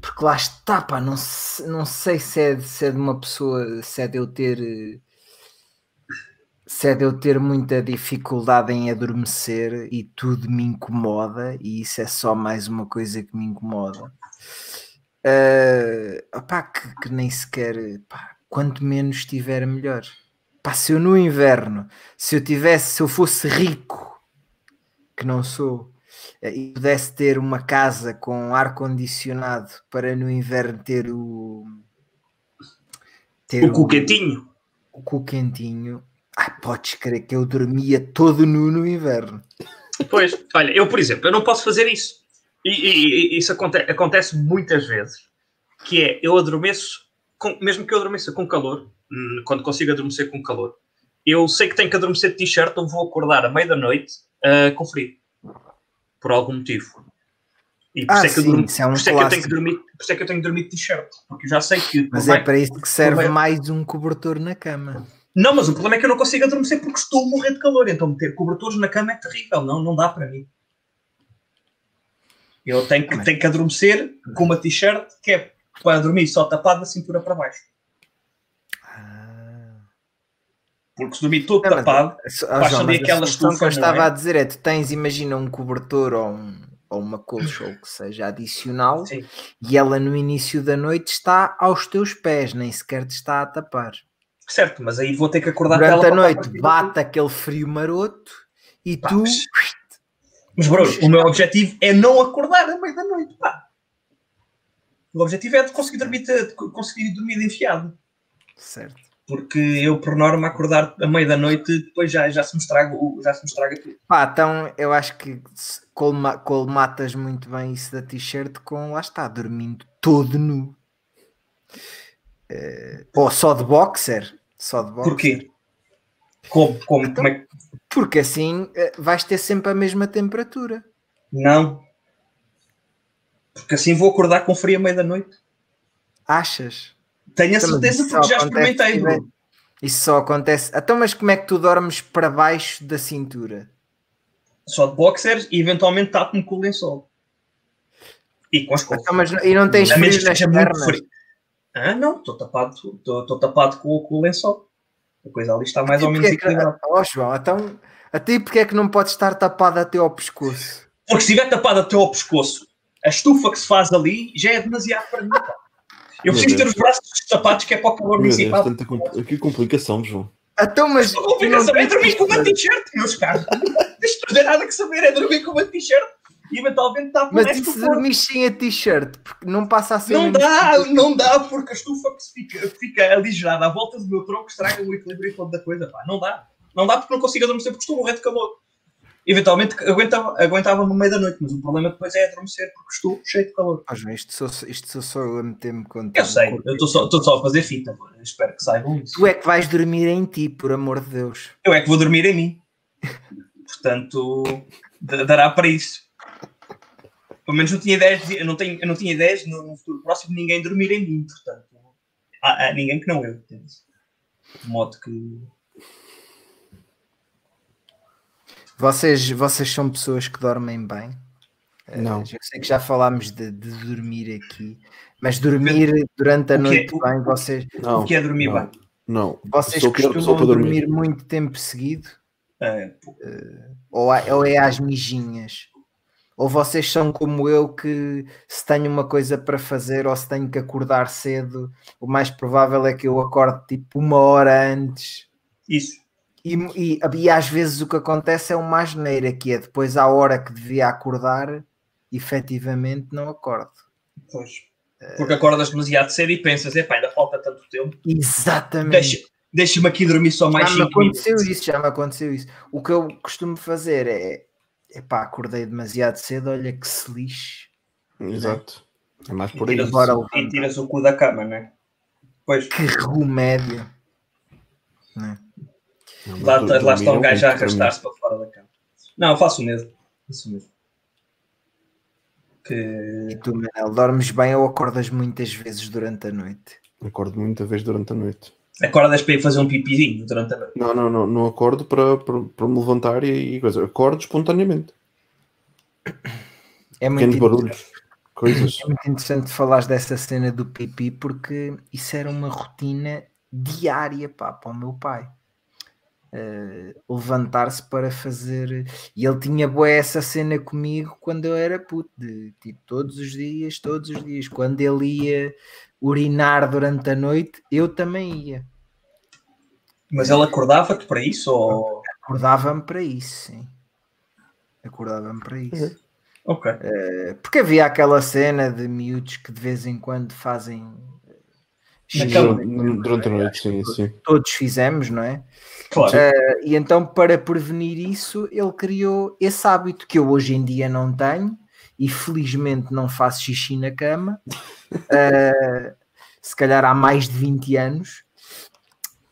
porque lá está, pá, não, não sei se é, se é de uma pessoa, se é de eu ter se é de eu ter muita dificuldade em adormecer e tudo me incomoda e isso é só mais uma coisa que me incomoda. Uh, opá, que, que nem sequer, pá, quanto menos estiver melhor pá, se eu no inverno, se eu tivesse, se eu fosse rico, que não sou, e pudesse ter uma casa com ar condicionado para no inverno ter o ter o cu quentinho, o cu quentinho, ai, podes crer que eu dormia todo nu no inverno. Pois, olha, eu por exemplo, eu não posso fazer isso. E, e, e isso acontece, acontece muitas vezes, que é eu adormeço, com, mesmo que eu adormeça com calor, hum, quando consigo adormecer com calor, eu sei que tenho que adormecer de t-shirt, eu vou acordar à meia da noite uh, com frio. Por algum motivo. E por Ah, isso é que eu sim, durmo- isso é um por é que eu tenho que dormir, por isso é que eu tenho que dormir de t-shirt. Porque eu já sei que. Mas é bem- para isso que serve mais um cobertor na cama. Não, mas o problema é que eu não consigo adormecer porque estou a morrer de calor. Então meter cobertores na cama é terrível. Não, não dá para mim. Eu tenho que, tenho que adormecer com uma t-shirt que é para dormir só tapado da cintura para baixo. Ah. Porque se dormir todo Não, tapado, Baixa ali aquela solução que eu estufa, não estava é? a dizer é: tu tens, imagina, um cobertor ou, um- ou uma colcha ou o que seja adicional sim. e ela no início da noite está aos teus pés, nem sequer te está a tapar. Certo, mas aí vou ter que acordar Durante a noite bate aquele frio maroto e Pá, tu. mas- Mas, bro, o meu objetivo é não acordar à meia da noite. Pá. O objetivo é de conseguir dormir, de conseguir dormir de enfiado. Certo. Porque eu, por norma, acordar à meia da noite, depois já, já, se, me estraga, já se me estraga tudo. Pá, então eu acho que colma, colmatas muito bem isso da t-shirt com lá está, dormindo todo nu. Ou só de boxer. Só de boxer. Porquê? Como? Como? Como é que... Porque assim eh, vais ter sempre a mesma temperatura. Não. Porque assim vou acordar com frio à meia da noite. Achas? Tenho a Então, certeza porque já experimentei, bro. Isso só acontece. Então, mas como é que tu dormes para baixo da cintura? Só de boxers e eventualmente tapo-me com o lençol. E com as costas. Então, mas, e não tens frio nas pernas? frio. Ah, não, estou tapado, estou tapado com, com o lençol. A coisa ali está mais ou menos é que- equilibrada. [laughs] Oh, João, então, até porque é que não pode estar tapado até ao pescoço? Porque se estiver tapado até ao pescoço, a estufa que se faz ali já é demasiado para mim. pá. Eu Meu preciso ter os braços tapados que é para o calor municipal. compl- que complicação, João. Então, mas. A complicação é dormir tens- com uma t-shirt, meus caros. Não tem nada que saber, é dormir com uma t-shirt eventualmente tapa Mas o e resto se dormir sem a t-shirt? Porque não passa a ser. Não dá, não dá, porque a estufa que fica, fica aligerada à volta do meu tronco estraga o equilíbrio todo da coisa. Pá. Não dá. Não dá porque não consigo adormecer porque estou a morrer de calor. Eventualmente aguentava, aguentava no meio da noite, mas o problema depois é adormecer porque estou cheio de calor. Oh, João, isto sou, isto sou só eu a meter-me contigo. Eu sei, eu estou só, só a fazer fita. Eu espero que saibam isso. Tu é que vais dormir em ti, por amor de Deus. Eu é que vou dormir em mim. Portanto, dará para isso. Pelo menos não tinha ideias, de- eu não, tenho, eu não tinha ideias no, no futuro próximo de ninguém dormir em mim. Portanto, há, há ninguém que não eu. entende? De modo que. Vocês, vocês são pessoas que dormem bem? Não. Eu sei que já falámos de, de dormir aqui, mas dormir durante a O é- noite o- bem, vocês, O Não. que é dormir não, bem? Não. vocês Sou costumam dormir. dormir. muito tempo seguido? É, pô, Ou, é- ou é às mijinhas? Ou vocês são como eu que se tenho uma coisa para fazer ou se tenho que acordar cedo, o mais provável é que eu acorde tipo uma hora antes. isso. E, e, e às vezes o que acontece é uma asneira, que é depois à hora que devia acordar, efetivamente não acordo. Pois. Porque acordas demasiado cedo e pensas, epá, ainda falta tanto tempo. Exatamente. Deixa- Deixa-me aqui dormir só mais já me 5 minutos. aconteceu isso, já me aconteceu isso. O que eu costumo fazer é, epá, acordei demasiado cedo, olha que se lixe. Exato. É mais E por aí. tiras, Bora o- e tiras o cu da cama, não é? Pois. Que remédio. Né? Não, Lá, dur- lá está um é gajo a mim. arrastar-se para fora da cama. Não, eu faço o mesmo. Faço o mesmo. Que... E tu, Manel, dormes bem ou acordas muitas vezes durante a noite? Acordo muita vez durante a noite. Acordas para ir fazer um pipizinho durante a noite. Não, não, não, não acordo para, para, para me levantar e, e coisa. Acordo espontaneamente. É muito, Pequenos barulhos, coisas. é muito interessante falares dessa cena do pipi porque isso era uma rotina diária pá, para o meu pai. Eh, levantar-se para fazer. E ele tinha boa essa cena comigo quando eu era puto, de tipo todos os dias, todos os dias. Quando ele ia urinar durante a noite, eu também ia. Mas ele acordava-te para isso? Ou... Acordava-me para isso, sim. Acordava-me para isso. Uhum. Ok. Uh, porque havia aquela cena de miúdos que de vez em quando fazem. Durante, durante a noite, sim, sim. Todos fizemos, não é? Claro. Uh, e então, para prevenir isso, ele criou esse hábito que eu hoje em dia não tenho e felizmente não faço xixi na cama. Uh, [laughs] se calhar há mais de 20 anos.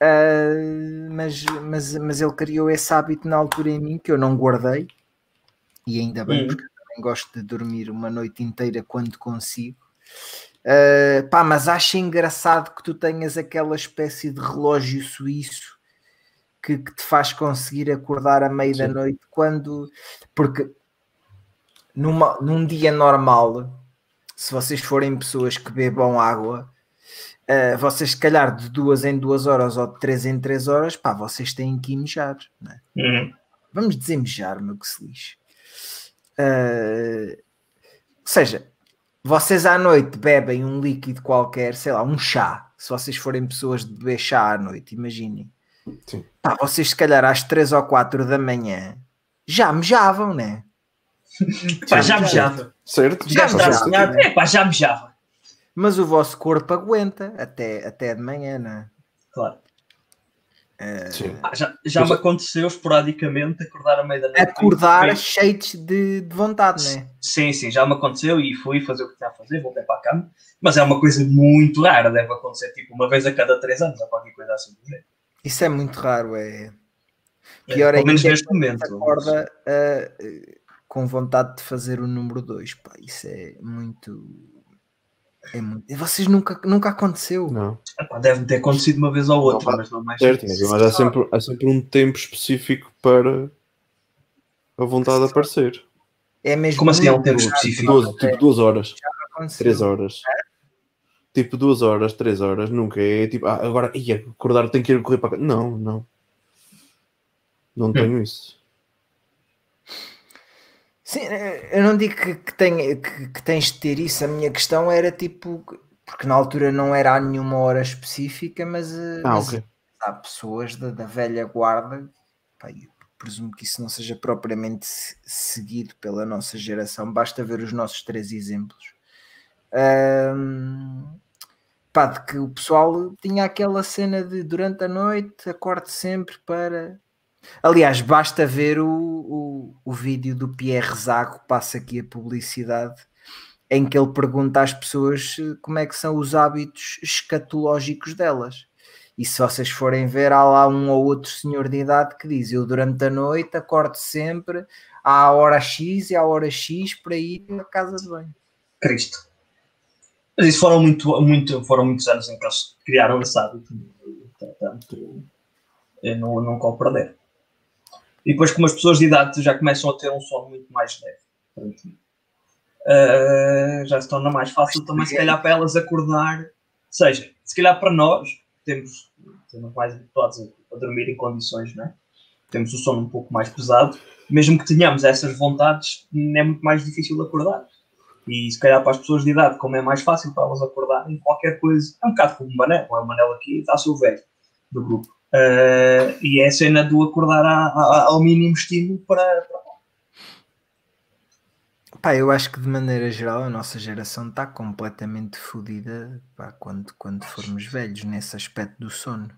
Uh, mas, mas, mas ele criou esse hábito na altura em mim que eu não guardei, e ainda bem, uhum. porque eu também gosto de dormir uma noite inteira quando consigo. Uh, pá, mas acho engraçado que tu tenhas aquela espécie de relógio suíço que, que te faz conseguir acordar à meia da noite quando porque numa, num dia normal, se vocês forem pessoas que bebam água, uh, vocês se calhar de duas em duas horas ou de três em três horas, pá, vocês têm que ir mejar, né? Uhum. Vamos dizer mejar, meu que se lixe. Uh, ou seja, vocês à noite bebem um líquido qualquer, sei lá, um chá. Se vocês forem pessoas de beber chá à noite, imaginem. Sim. Pá, vocês se calhar às três ou quatro da manhã já mejavam, né? [laughs] Pá, já mejava. Certo? Já está a sonhar. É pá, já mejava. Mas o vosso corpo aguenta até, até de manhã, não é? Claro. Sim. Ah, já já me aconteceu esporadicamente acordar à meia da noite. Acordar cheio de, de vontade, não é? Sim, sim, já me aconteceu e fui fazer o que tinha a fazer, voltei para a cama. Mas é uma coisa muito rara, deve acontecer tipo uma vez a cada três anos ou qualquer coisa assim. Isso é muito raro, é. Pior é, pelo menos neste momento. Acorda uh, com vontade de fazer o número 2, pá, isso é muito. É muito... Vocês nunca, nunca aconteceu. Não. deve ter acontecido uma vez ou outra, não, mas não mais. Certo, mas há sempre, há sempre um tempo específico para a vontade de aparecer. É mesmo Como assim é um tempo específico? Duas, tipo duas horas. Três horas. É? Tipo duas horas, três horas, nunca é tipo, ah, agora ia acordar, tenho que ir correr para cá. Não, não. Não hum. tenho isso. Sim, eu não digo que, que, tenha, que, que, tens de ter isso. A minha questão era tipo, porque na altura não era a nenhuma hora específica, mas, eh, ah, mas okay. há pessoas da, da velha guarda, pá, presumo que isso não seja propriamente seguido pela nossa geração, basta ver os nossos três exemplos. Um, pá, de que o pessoal tinha aquela cena de durante a noite acorde sempre para Aliás, basta ver o, o, o vídeo do Pierre Zago, passa aqui a publicidade, em que ele pergunta às pessoas eh, como é que são os hábitos escatológicos delas. E se vocês forem ver, há lá um ou outro senhor de idade que diz: Eu durante a noite acordo sempre à hora X e à hora X para ir à casa de banho. Cristo. Mas isso foram, muito, muito, foram muitos anos em que eles criaram esse hábito. Portanto, eu não, não compreender. E depois, como as pessoas de idade já começam a ter um sono muito mais leve, uh, já se torna mais fácil também, se calhar, para elas acordar. Ou seja, se calhar para nós, temos, temos mais habituados a, a dormir em condições, não é? temos o sono um pouco mais pesado, mesmo que tenhamos essas vontades, é muito mais difícil acordar. E se calhar para as pessoas de idade, como é mais fácil para elas acordarem, qualquer coisa, é um bocado como o Manel, o Manel aqui está a ser o velho do grupo. Uh, e é a cena do acordar a, a, ao mínimo estímulo para, para. Pá, eu acho que de maneira geral a nossa geração está completamente fodida pá, quando, quando formos velhos nesse aspecto do sono.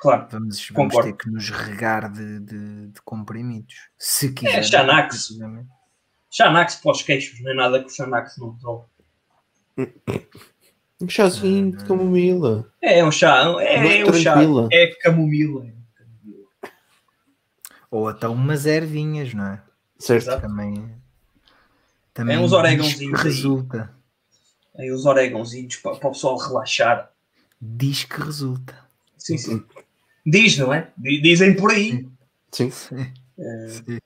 Claro. Vamos, vamos ter que nos regar de, de, de comprimidos. Se quiser. É, Xanax. Xanax para os queixos, não é nada que o Xanax não resolve. [coughs] Um chazinho de camomila. É, é um chá. É, é um chá. É camomila. Ou até umas ervinhas, não é? Certo. Também, também é uns orégãozinhos. Resulta. Aí. É os orégãozinhos para, para o pessoal relaxar. Diz que resulta. Sim, sim. Diz, não é? Dizem por aí. Sim. sim. É... sim.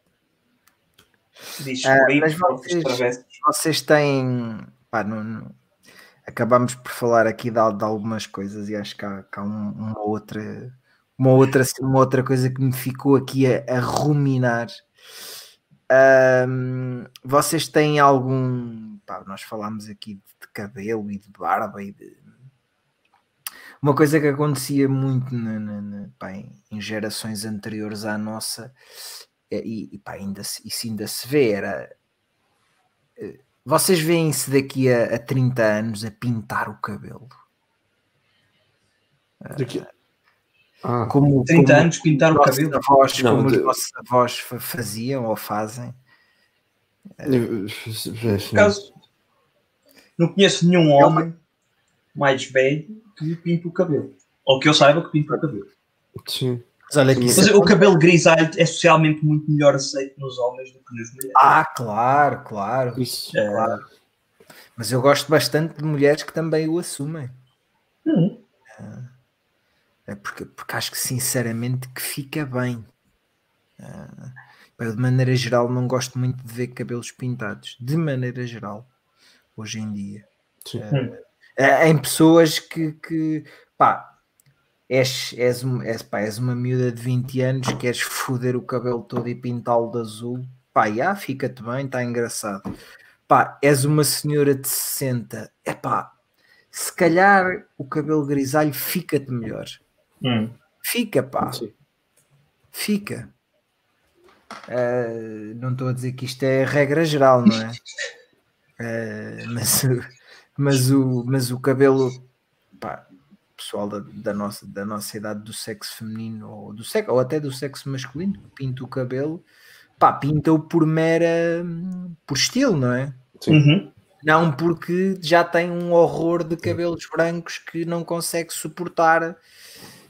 Diz ah, por aí. Mas vocês, vocês têm. Pá, não, não acabamos por falar aqui de, de algumas coisas e acho que há, que há um, uma outra uma outra, uma outra coisa que me ficou aqui a, a ruminar. Um, vocês têm algum. Pá, nós falámos aqui de cabelo e de barba e de. uma coisa que acontecia muito na, na, na, pá, em, em, gerações anteriores à nossa, é, e, e pá, ainda, isso ainda se vê, era eh, vocês veem-se daqui a, a 30 anos a pintar o cabelo. Daqui... Ah, como, 30 como anos pintar o cabelo? Avós, não, como de... os nossos avós faziam ou fazem. Por não conheço nenhum homem mais velho que pinta o cabelo. Ou que eu saiba que pinta o cabelo. Sim. Mas, olha aqui, Mas o cabelo grisalho é socialmente muito melhor aceito nos homens do que nas mulheres. Ah, claro, claro. Isso. É... claro. Mas eu gosto bastante de mulheres que também o assumem. Uhum. É porque, porque acho que sinceramente que fica bem. Eu, de maneira geral não gosto muito de ver cabelos pintados. De maneira geral, hoje em dia. Sim. É, em pessoas que, que pá, és, és, és, pá, és uma miúda de 20 anos, queres foder o cabelo todo e pintá-lo de azul, pá, já, fica-te bem, está engraçado. Pá, és uma senhora de 60, é pá, se calhar o cabelo grisalho fica-te melhor. Hum. Fica, pá. Sim. Fica. Uh, não estou a dizer que isto é regra geral, não é? Uh, [laughs] mas, mas, o, mas o cabelo, pá, pessoal da, da, nossa, da nossa idade do sexo feminino ou, do sexo, ou até do sexo masculino que pinta o cabelo, pá, pinta-o por mera por estilo, não é? Uhum. Não porque já tem um horror de cabelos brancos que não consegue suportar.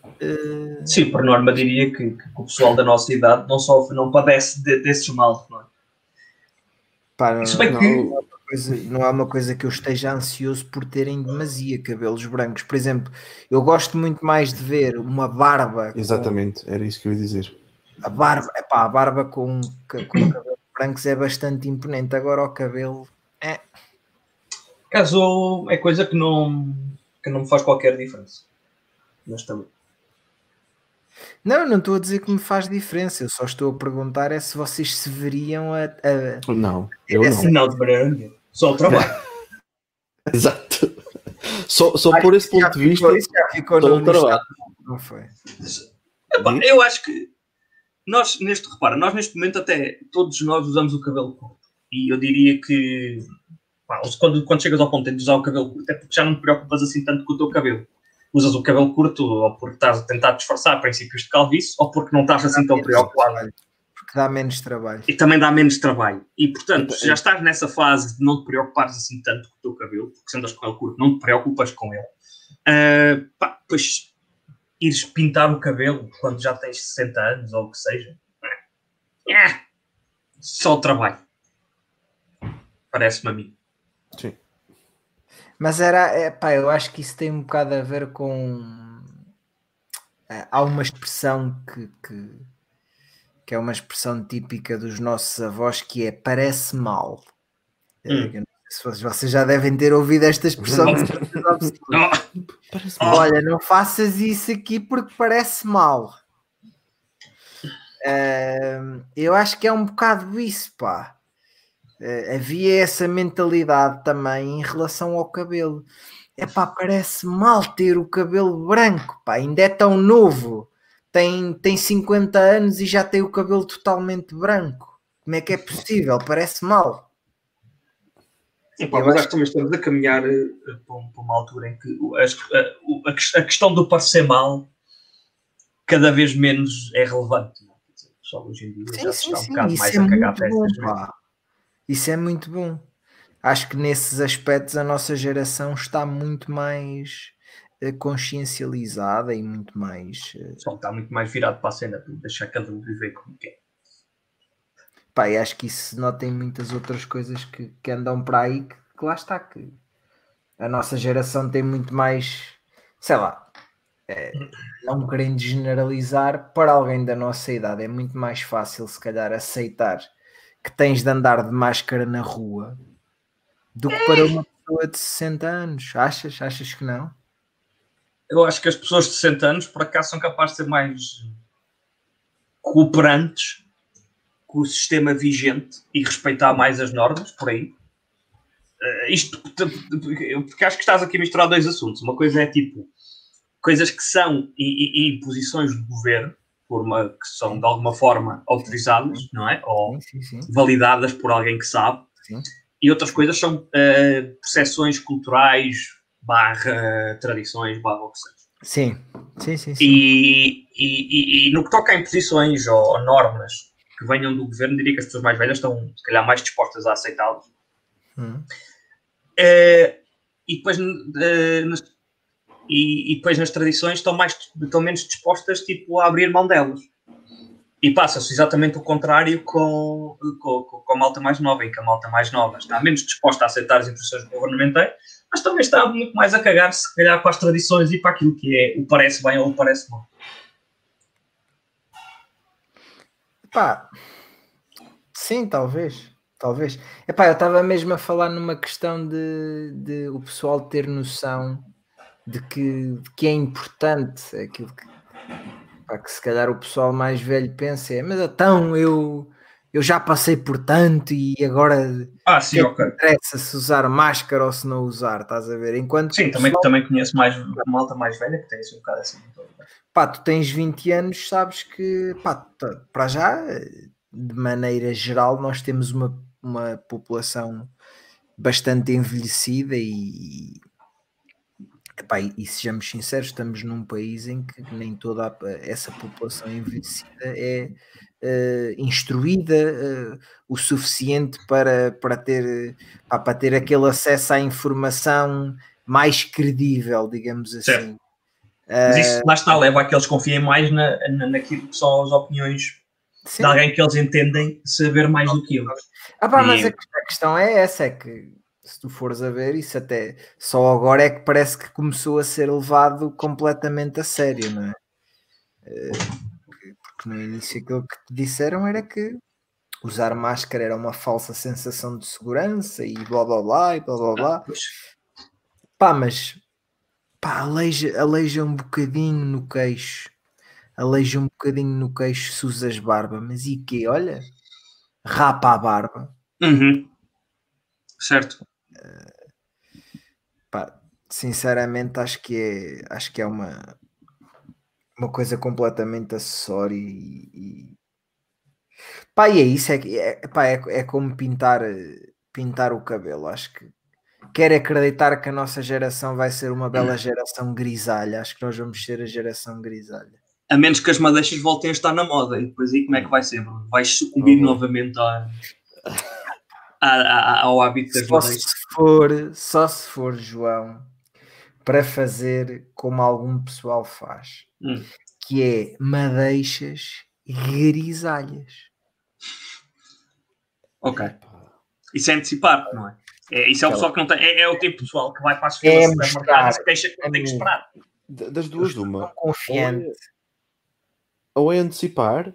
Uh... Sim, por norma diria que, que, o pessoal da nossa idade não sofre, não padece de, desses males, não é? Pá, não, bem que coisa, não é uma coisa que eu esteja ansioso por terem demasia cabelos brancos. Por exemplo, eu gosto muito mais de ver uma barba. Exatamente, com... era isso que eu ia dizer. A barba, epá, a barba com, com cabelos brancos é bastante imponente. Agora o cabelo é. Caso é coisa que não, que não me faz qualquer diferença. Mas também. Não, não estou a dizer que me faz diferença, eu só estou a perguntar é se vocês se veriam a. a... Não, eu não. Não, de maneira Só o trabalho. [laughs] Exato. Só, só por esse ponto de vista. já ficou só no trabalho. Não foi. Eu acho que nós, neste, repara, nós neste momento até todos nós usamos o cabelo curto. E eu diria que pá, quando, quando chegas ao ponto de usar o cabelo curto é porque já não te preocupas assim tanto com o teu cabelo usas o cabelo curto ou porque estás a tentar disfarçar princípios de calvície ou porque não estás assim tão preocupado. Porque dá menos trabalho. E também dá menos trabalho. E portanto, se já estás nessa fase de não te preocupares assim tanto com o teu cabelo, porque se andas com ele curto, não te preocupas com ele, uh, pá, pois ires pintar o cabelo quando já tens 60 anos ou o que seja, é, só trabalho. Parece-me a mim. Mas era, é, pá, eu acho que isso tem um bocado a ver com. É, há uma expressão que, que, que, é uma expressão típica dos nossos avós que é parece mal. É, hum. Se vocês já devem ter ouvido esta expressão. Olha, não faças isso aqui porque parece mal. Uh, [laughs] eu acho que é um bocado isso, pá. Uh, havia essa mentalidade também em relação ao cabelo. É pá, parece mal ter o cabelo branco, pá, ainda é tão novo. Tem, tem 50 anos e já tem o cabelo totalmente branco. Como é que é possível? Parece mal. Sim, pá, mas acho que também estamos a caminhar uh, para uma altura em que a, a, questão do parecer mal cada vez menos é relevante. Só hoje em dia sim, já sim, está um sim, bocado mais é a cagar festas. Isso é muito bom. Acho que nesses aspectos a nossa geração está muito mais uh, consciencializada e muito mais. Uh... Só está muito mais virado para a cena, para deixar cada um viver como quer. Pá, e acho que isso se nota em muitas outras coisas que, que andam para aí que, que lá está. Que a nossa geração tem muito mais, sei lá, é, não querendo generalizar, para alguém da nossa idade é muito mais fácil, se calhar, aceitar que tens de andar de máscara na rua do que para uma pessoa de 60 anos. Achas? Achas que não? Eu acho que as pessoas de 60 anos, por acaso, são capazes de ser mais cooperantes com o sistema vigente e respeitar mais as normas, por aí. Uh, isto porque acho que estás aqui a misturar dois assuntos. Uma coisa é tipo coisas que são e, e, imposições do governo, por uma, que são de alguma forma autorizadas, não é? Ou Sim, validadas por alguém que sabe. E outras coisas são uh, percepções culturais, barra tradições, barra o que seja. Sim, sim, sim. E, e, e, e no que toca a imposições ou, ou normas que venham do governo, diria que as pessoas mais velhas estão, se calhar, mais dispostas a aceitá-las. Hum. Eh, e, depois, nas, e, e depois nas tradições estão, mais, estão menos dispostas tipo, a abrir mão delas. E passa-se exatamente o contrário com, com, com a malta mais nova, em que a malta mais nova está menos disposta a aceitar as imposições governamentais, mas também está muito mais a cagar-se, se calhar, para as tradições e para aquilo que é o parece bem ou o parece mal. Pá, sim, talvez. Talvez. Epá, eu estava mesmo a falar numa questão de, de o pessoal ter noção de que, de que é importante aquilo que, pá, que se calhar o pessoal mais velho pensa é, mas então eu, eu já passei por tanto e agora Ah, sim, que ok. interessa se usar máscara ou se não usar, estás a ver? Enquanto Sim, o também, pessoal- também conheço mais malta mais velha que tem assim um bocado assim. pá, tu tens 20 anos, sabes que, pá, para já, de maneira geral, nós temos uma, uma população bastante envelhecida e, epá, e, sejamos sinceros, estamos num país em que nem toda a- essa população envelhecida é eh, instruída eh, o suficiente para, para, ter, pá, para ter aquele acesso à informação mais credível, digamos Certo. assim. Mas isso, lá está, leva a que eles confiem mais na, na, naquilo que são as opiniões Sim. de alguém que eles entendem saber mais do que eles. Ah pá, mas E- a questão é essa, é que se tu fores a ver, isso até só agora é que parece que começou a ser levado completamente a sério, não é? Eh, porque- no início aquilo que te disseram era que usar máscara era uma falsa sensação de segurança e blá blá blá e blá blá blá. Pois, Pá, mas pá, aleija, aleija um bocadinho no queixo. Aleija um bocadinho no queixo se usas barba, mas e quê? Olha, rapa a barba. Uhum. Certo. Pá, sinceramente acho que é acho que é uma uma coisa completamente acessória e, e... Pá, e é isso é, é, pá, é, é como pintar pintar o cabelo acho que quero acreditar que a nossa geração vai ser uma bela geração grisalha acho que nós vamos ser a geração grisalha A menos que as madeixas voltem a estar na moda. E depois aí como é que vai ser? Vais sucumbir Oh. novamente à, ao hábito das só se for só se for João para fazer como algum pessoal faz Hum. que é madeixas grisalhas. Ok. Isso é antecipar, não é? é isso é o pessoal que não tem. É, é o tipo de pessoal que vai para as É filas supermercados e deixa que não tem que É esperar. Das duas, de uma. Confiante. Ou é antecipar,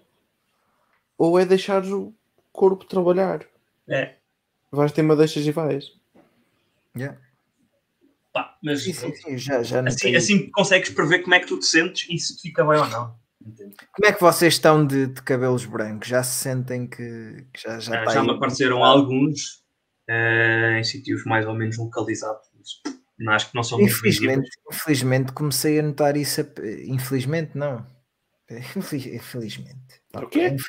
ou é deixar o corpo trabalhar. É. Vais ter madeixas e vais. Yeah. Pá, mas Sim, sim, sim, já, já assim, assim consegues prever como é que tu te sentes e se te fica bem ou não. Como é que vocês estão de, de cabelos brancos? Já se sentem que, que já, já Ah, está já aí? me apareceram alguns eh, em sítios mais ou menos localizados. mas Não, acho que não são muito Infelizmente, infelizmente comecei a notar isso. a- Infelizmente, não. [laughs] Infeliz- Infelizmente.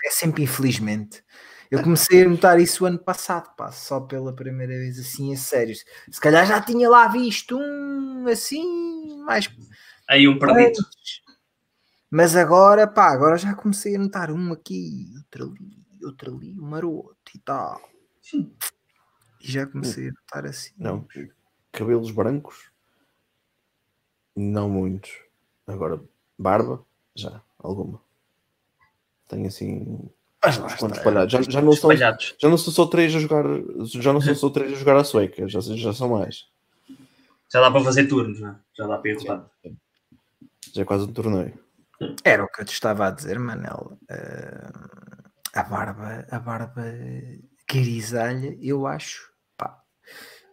É sempre infelizmente. Eu comecei a notar isso ano passado, pá, só pela primeira vez assim, a sério. Se calhar já tinha lá visto um assim, mais Aí um perdido. Mas agora, pá, agora já comecei a notar um aqui, outro ali, outro ali, um maroto e tal. E já comecei a notar assim. Não. Cabelos brancos? Não muitos. Agora, barba? Já, alguma. Tenho assim. Mas lá está. espalhados. Já, já não são, Espalhados. já não sou só três a jogar. Já não sou só três a jogar a sueca, já, já são mais. Já dá para fazer turnos, não é? Já dá para ir. Já é quase um torneio. Era o que eu te estava a dizer, Manel. Eh, a barba, a barba grisalha, eu acho.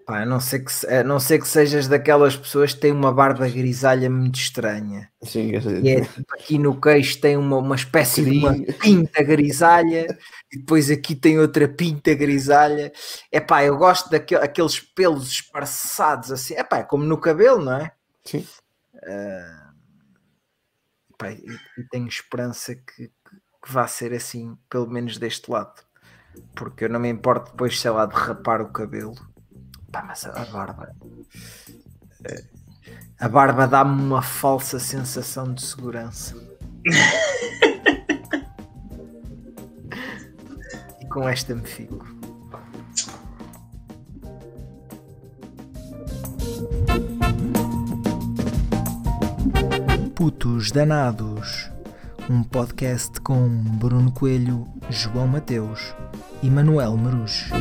Pá, a, não ser que, a não ser que sejas daquelas pessoas que têm uma barba grisalha muito estranha. Sim, E é tipo aqui no queixo tem uma, uma espécie de uma Sim. pinta grisalha e depois aqui tem outra pinta grisalha. É pá, eu gosto daqueles pelos esparçados assim. É pá, como no cabelo, não é? Sim. pá, e, e tenho esperança que, que vá ser assim, pelo menos deste lado. Porque eu não me importo depois, sei lá, de rapar o cabelo. Pá, mas a barba. eh, A barba dá-me uma falsa sensação de segurança. e com esta me fico. Putos Danados, um podcast com Bruno Coelho, João Mateus e Manuel Marujo.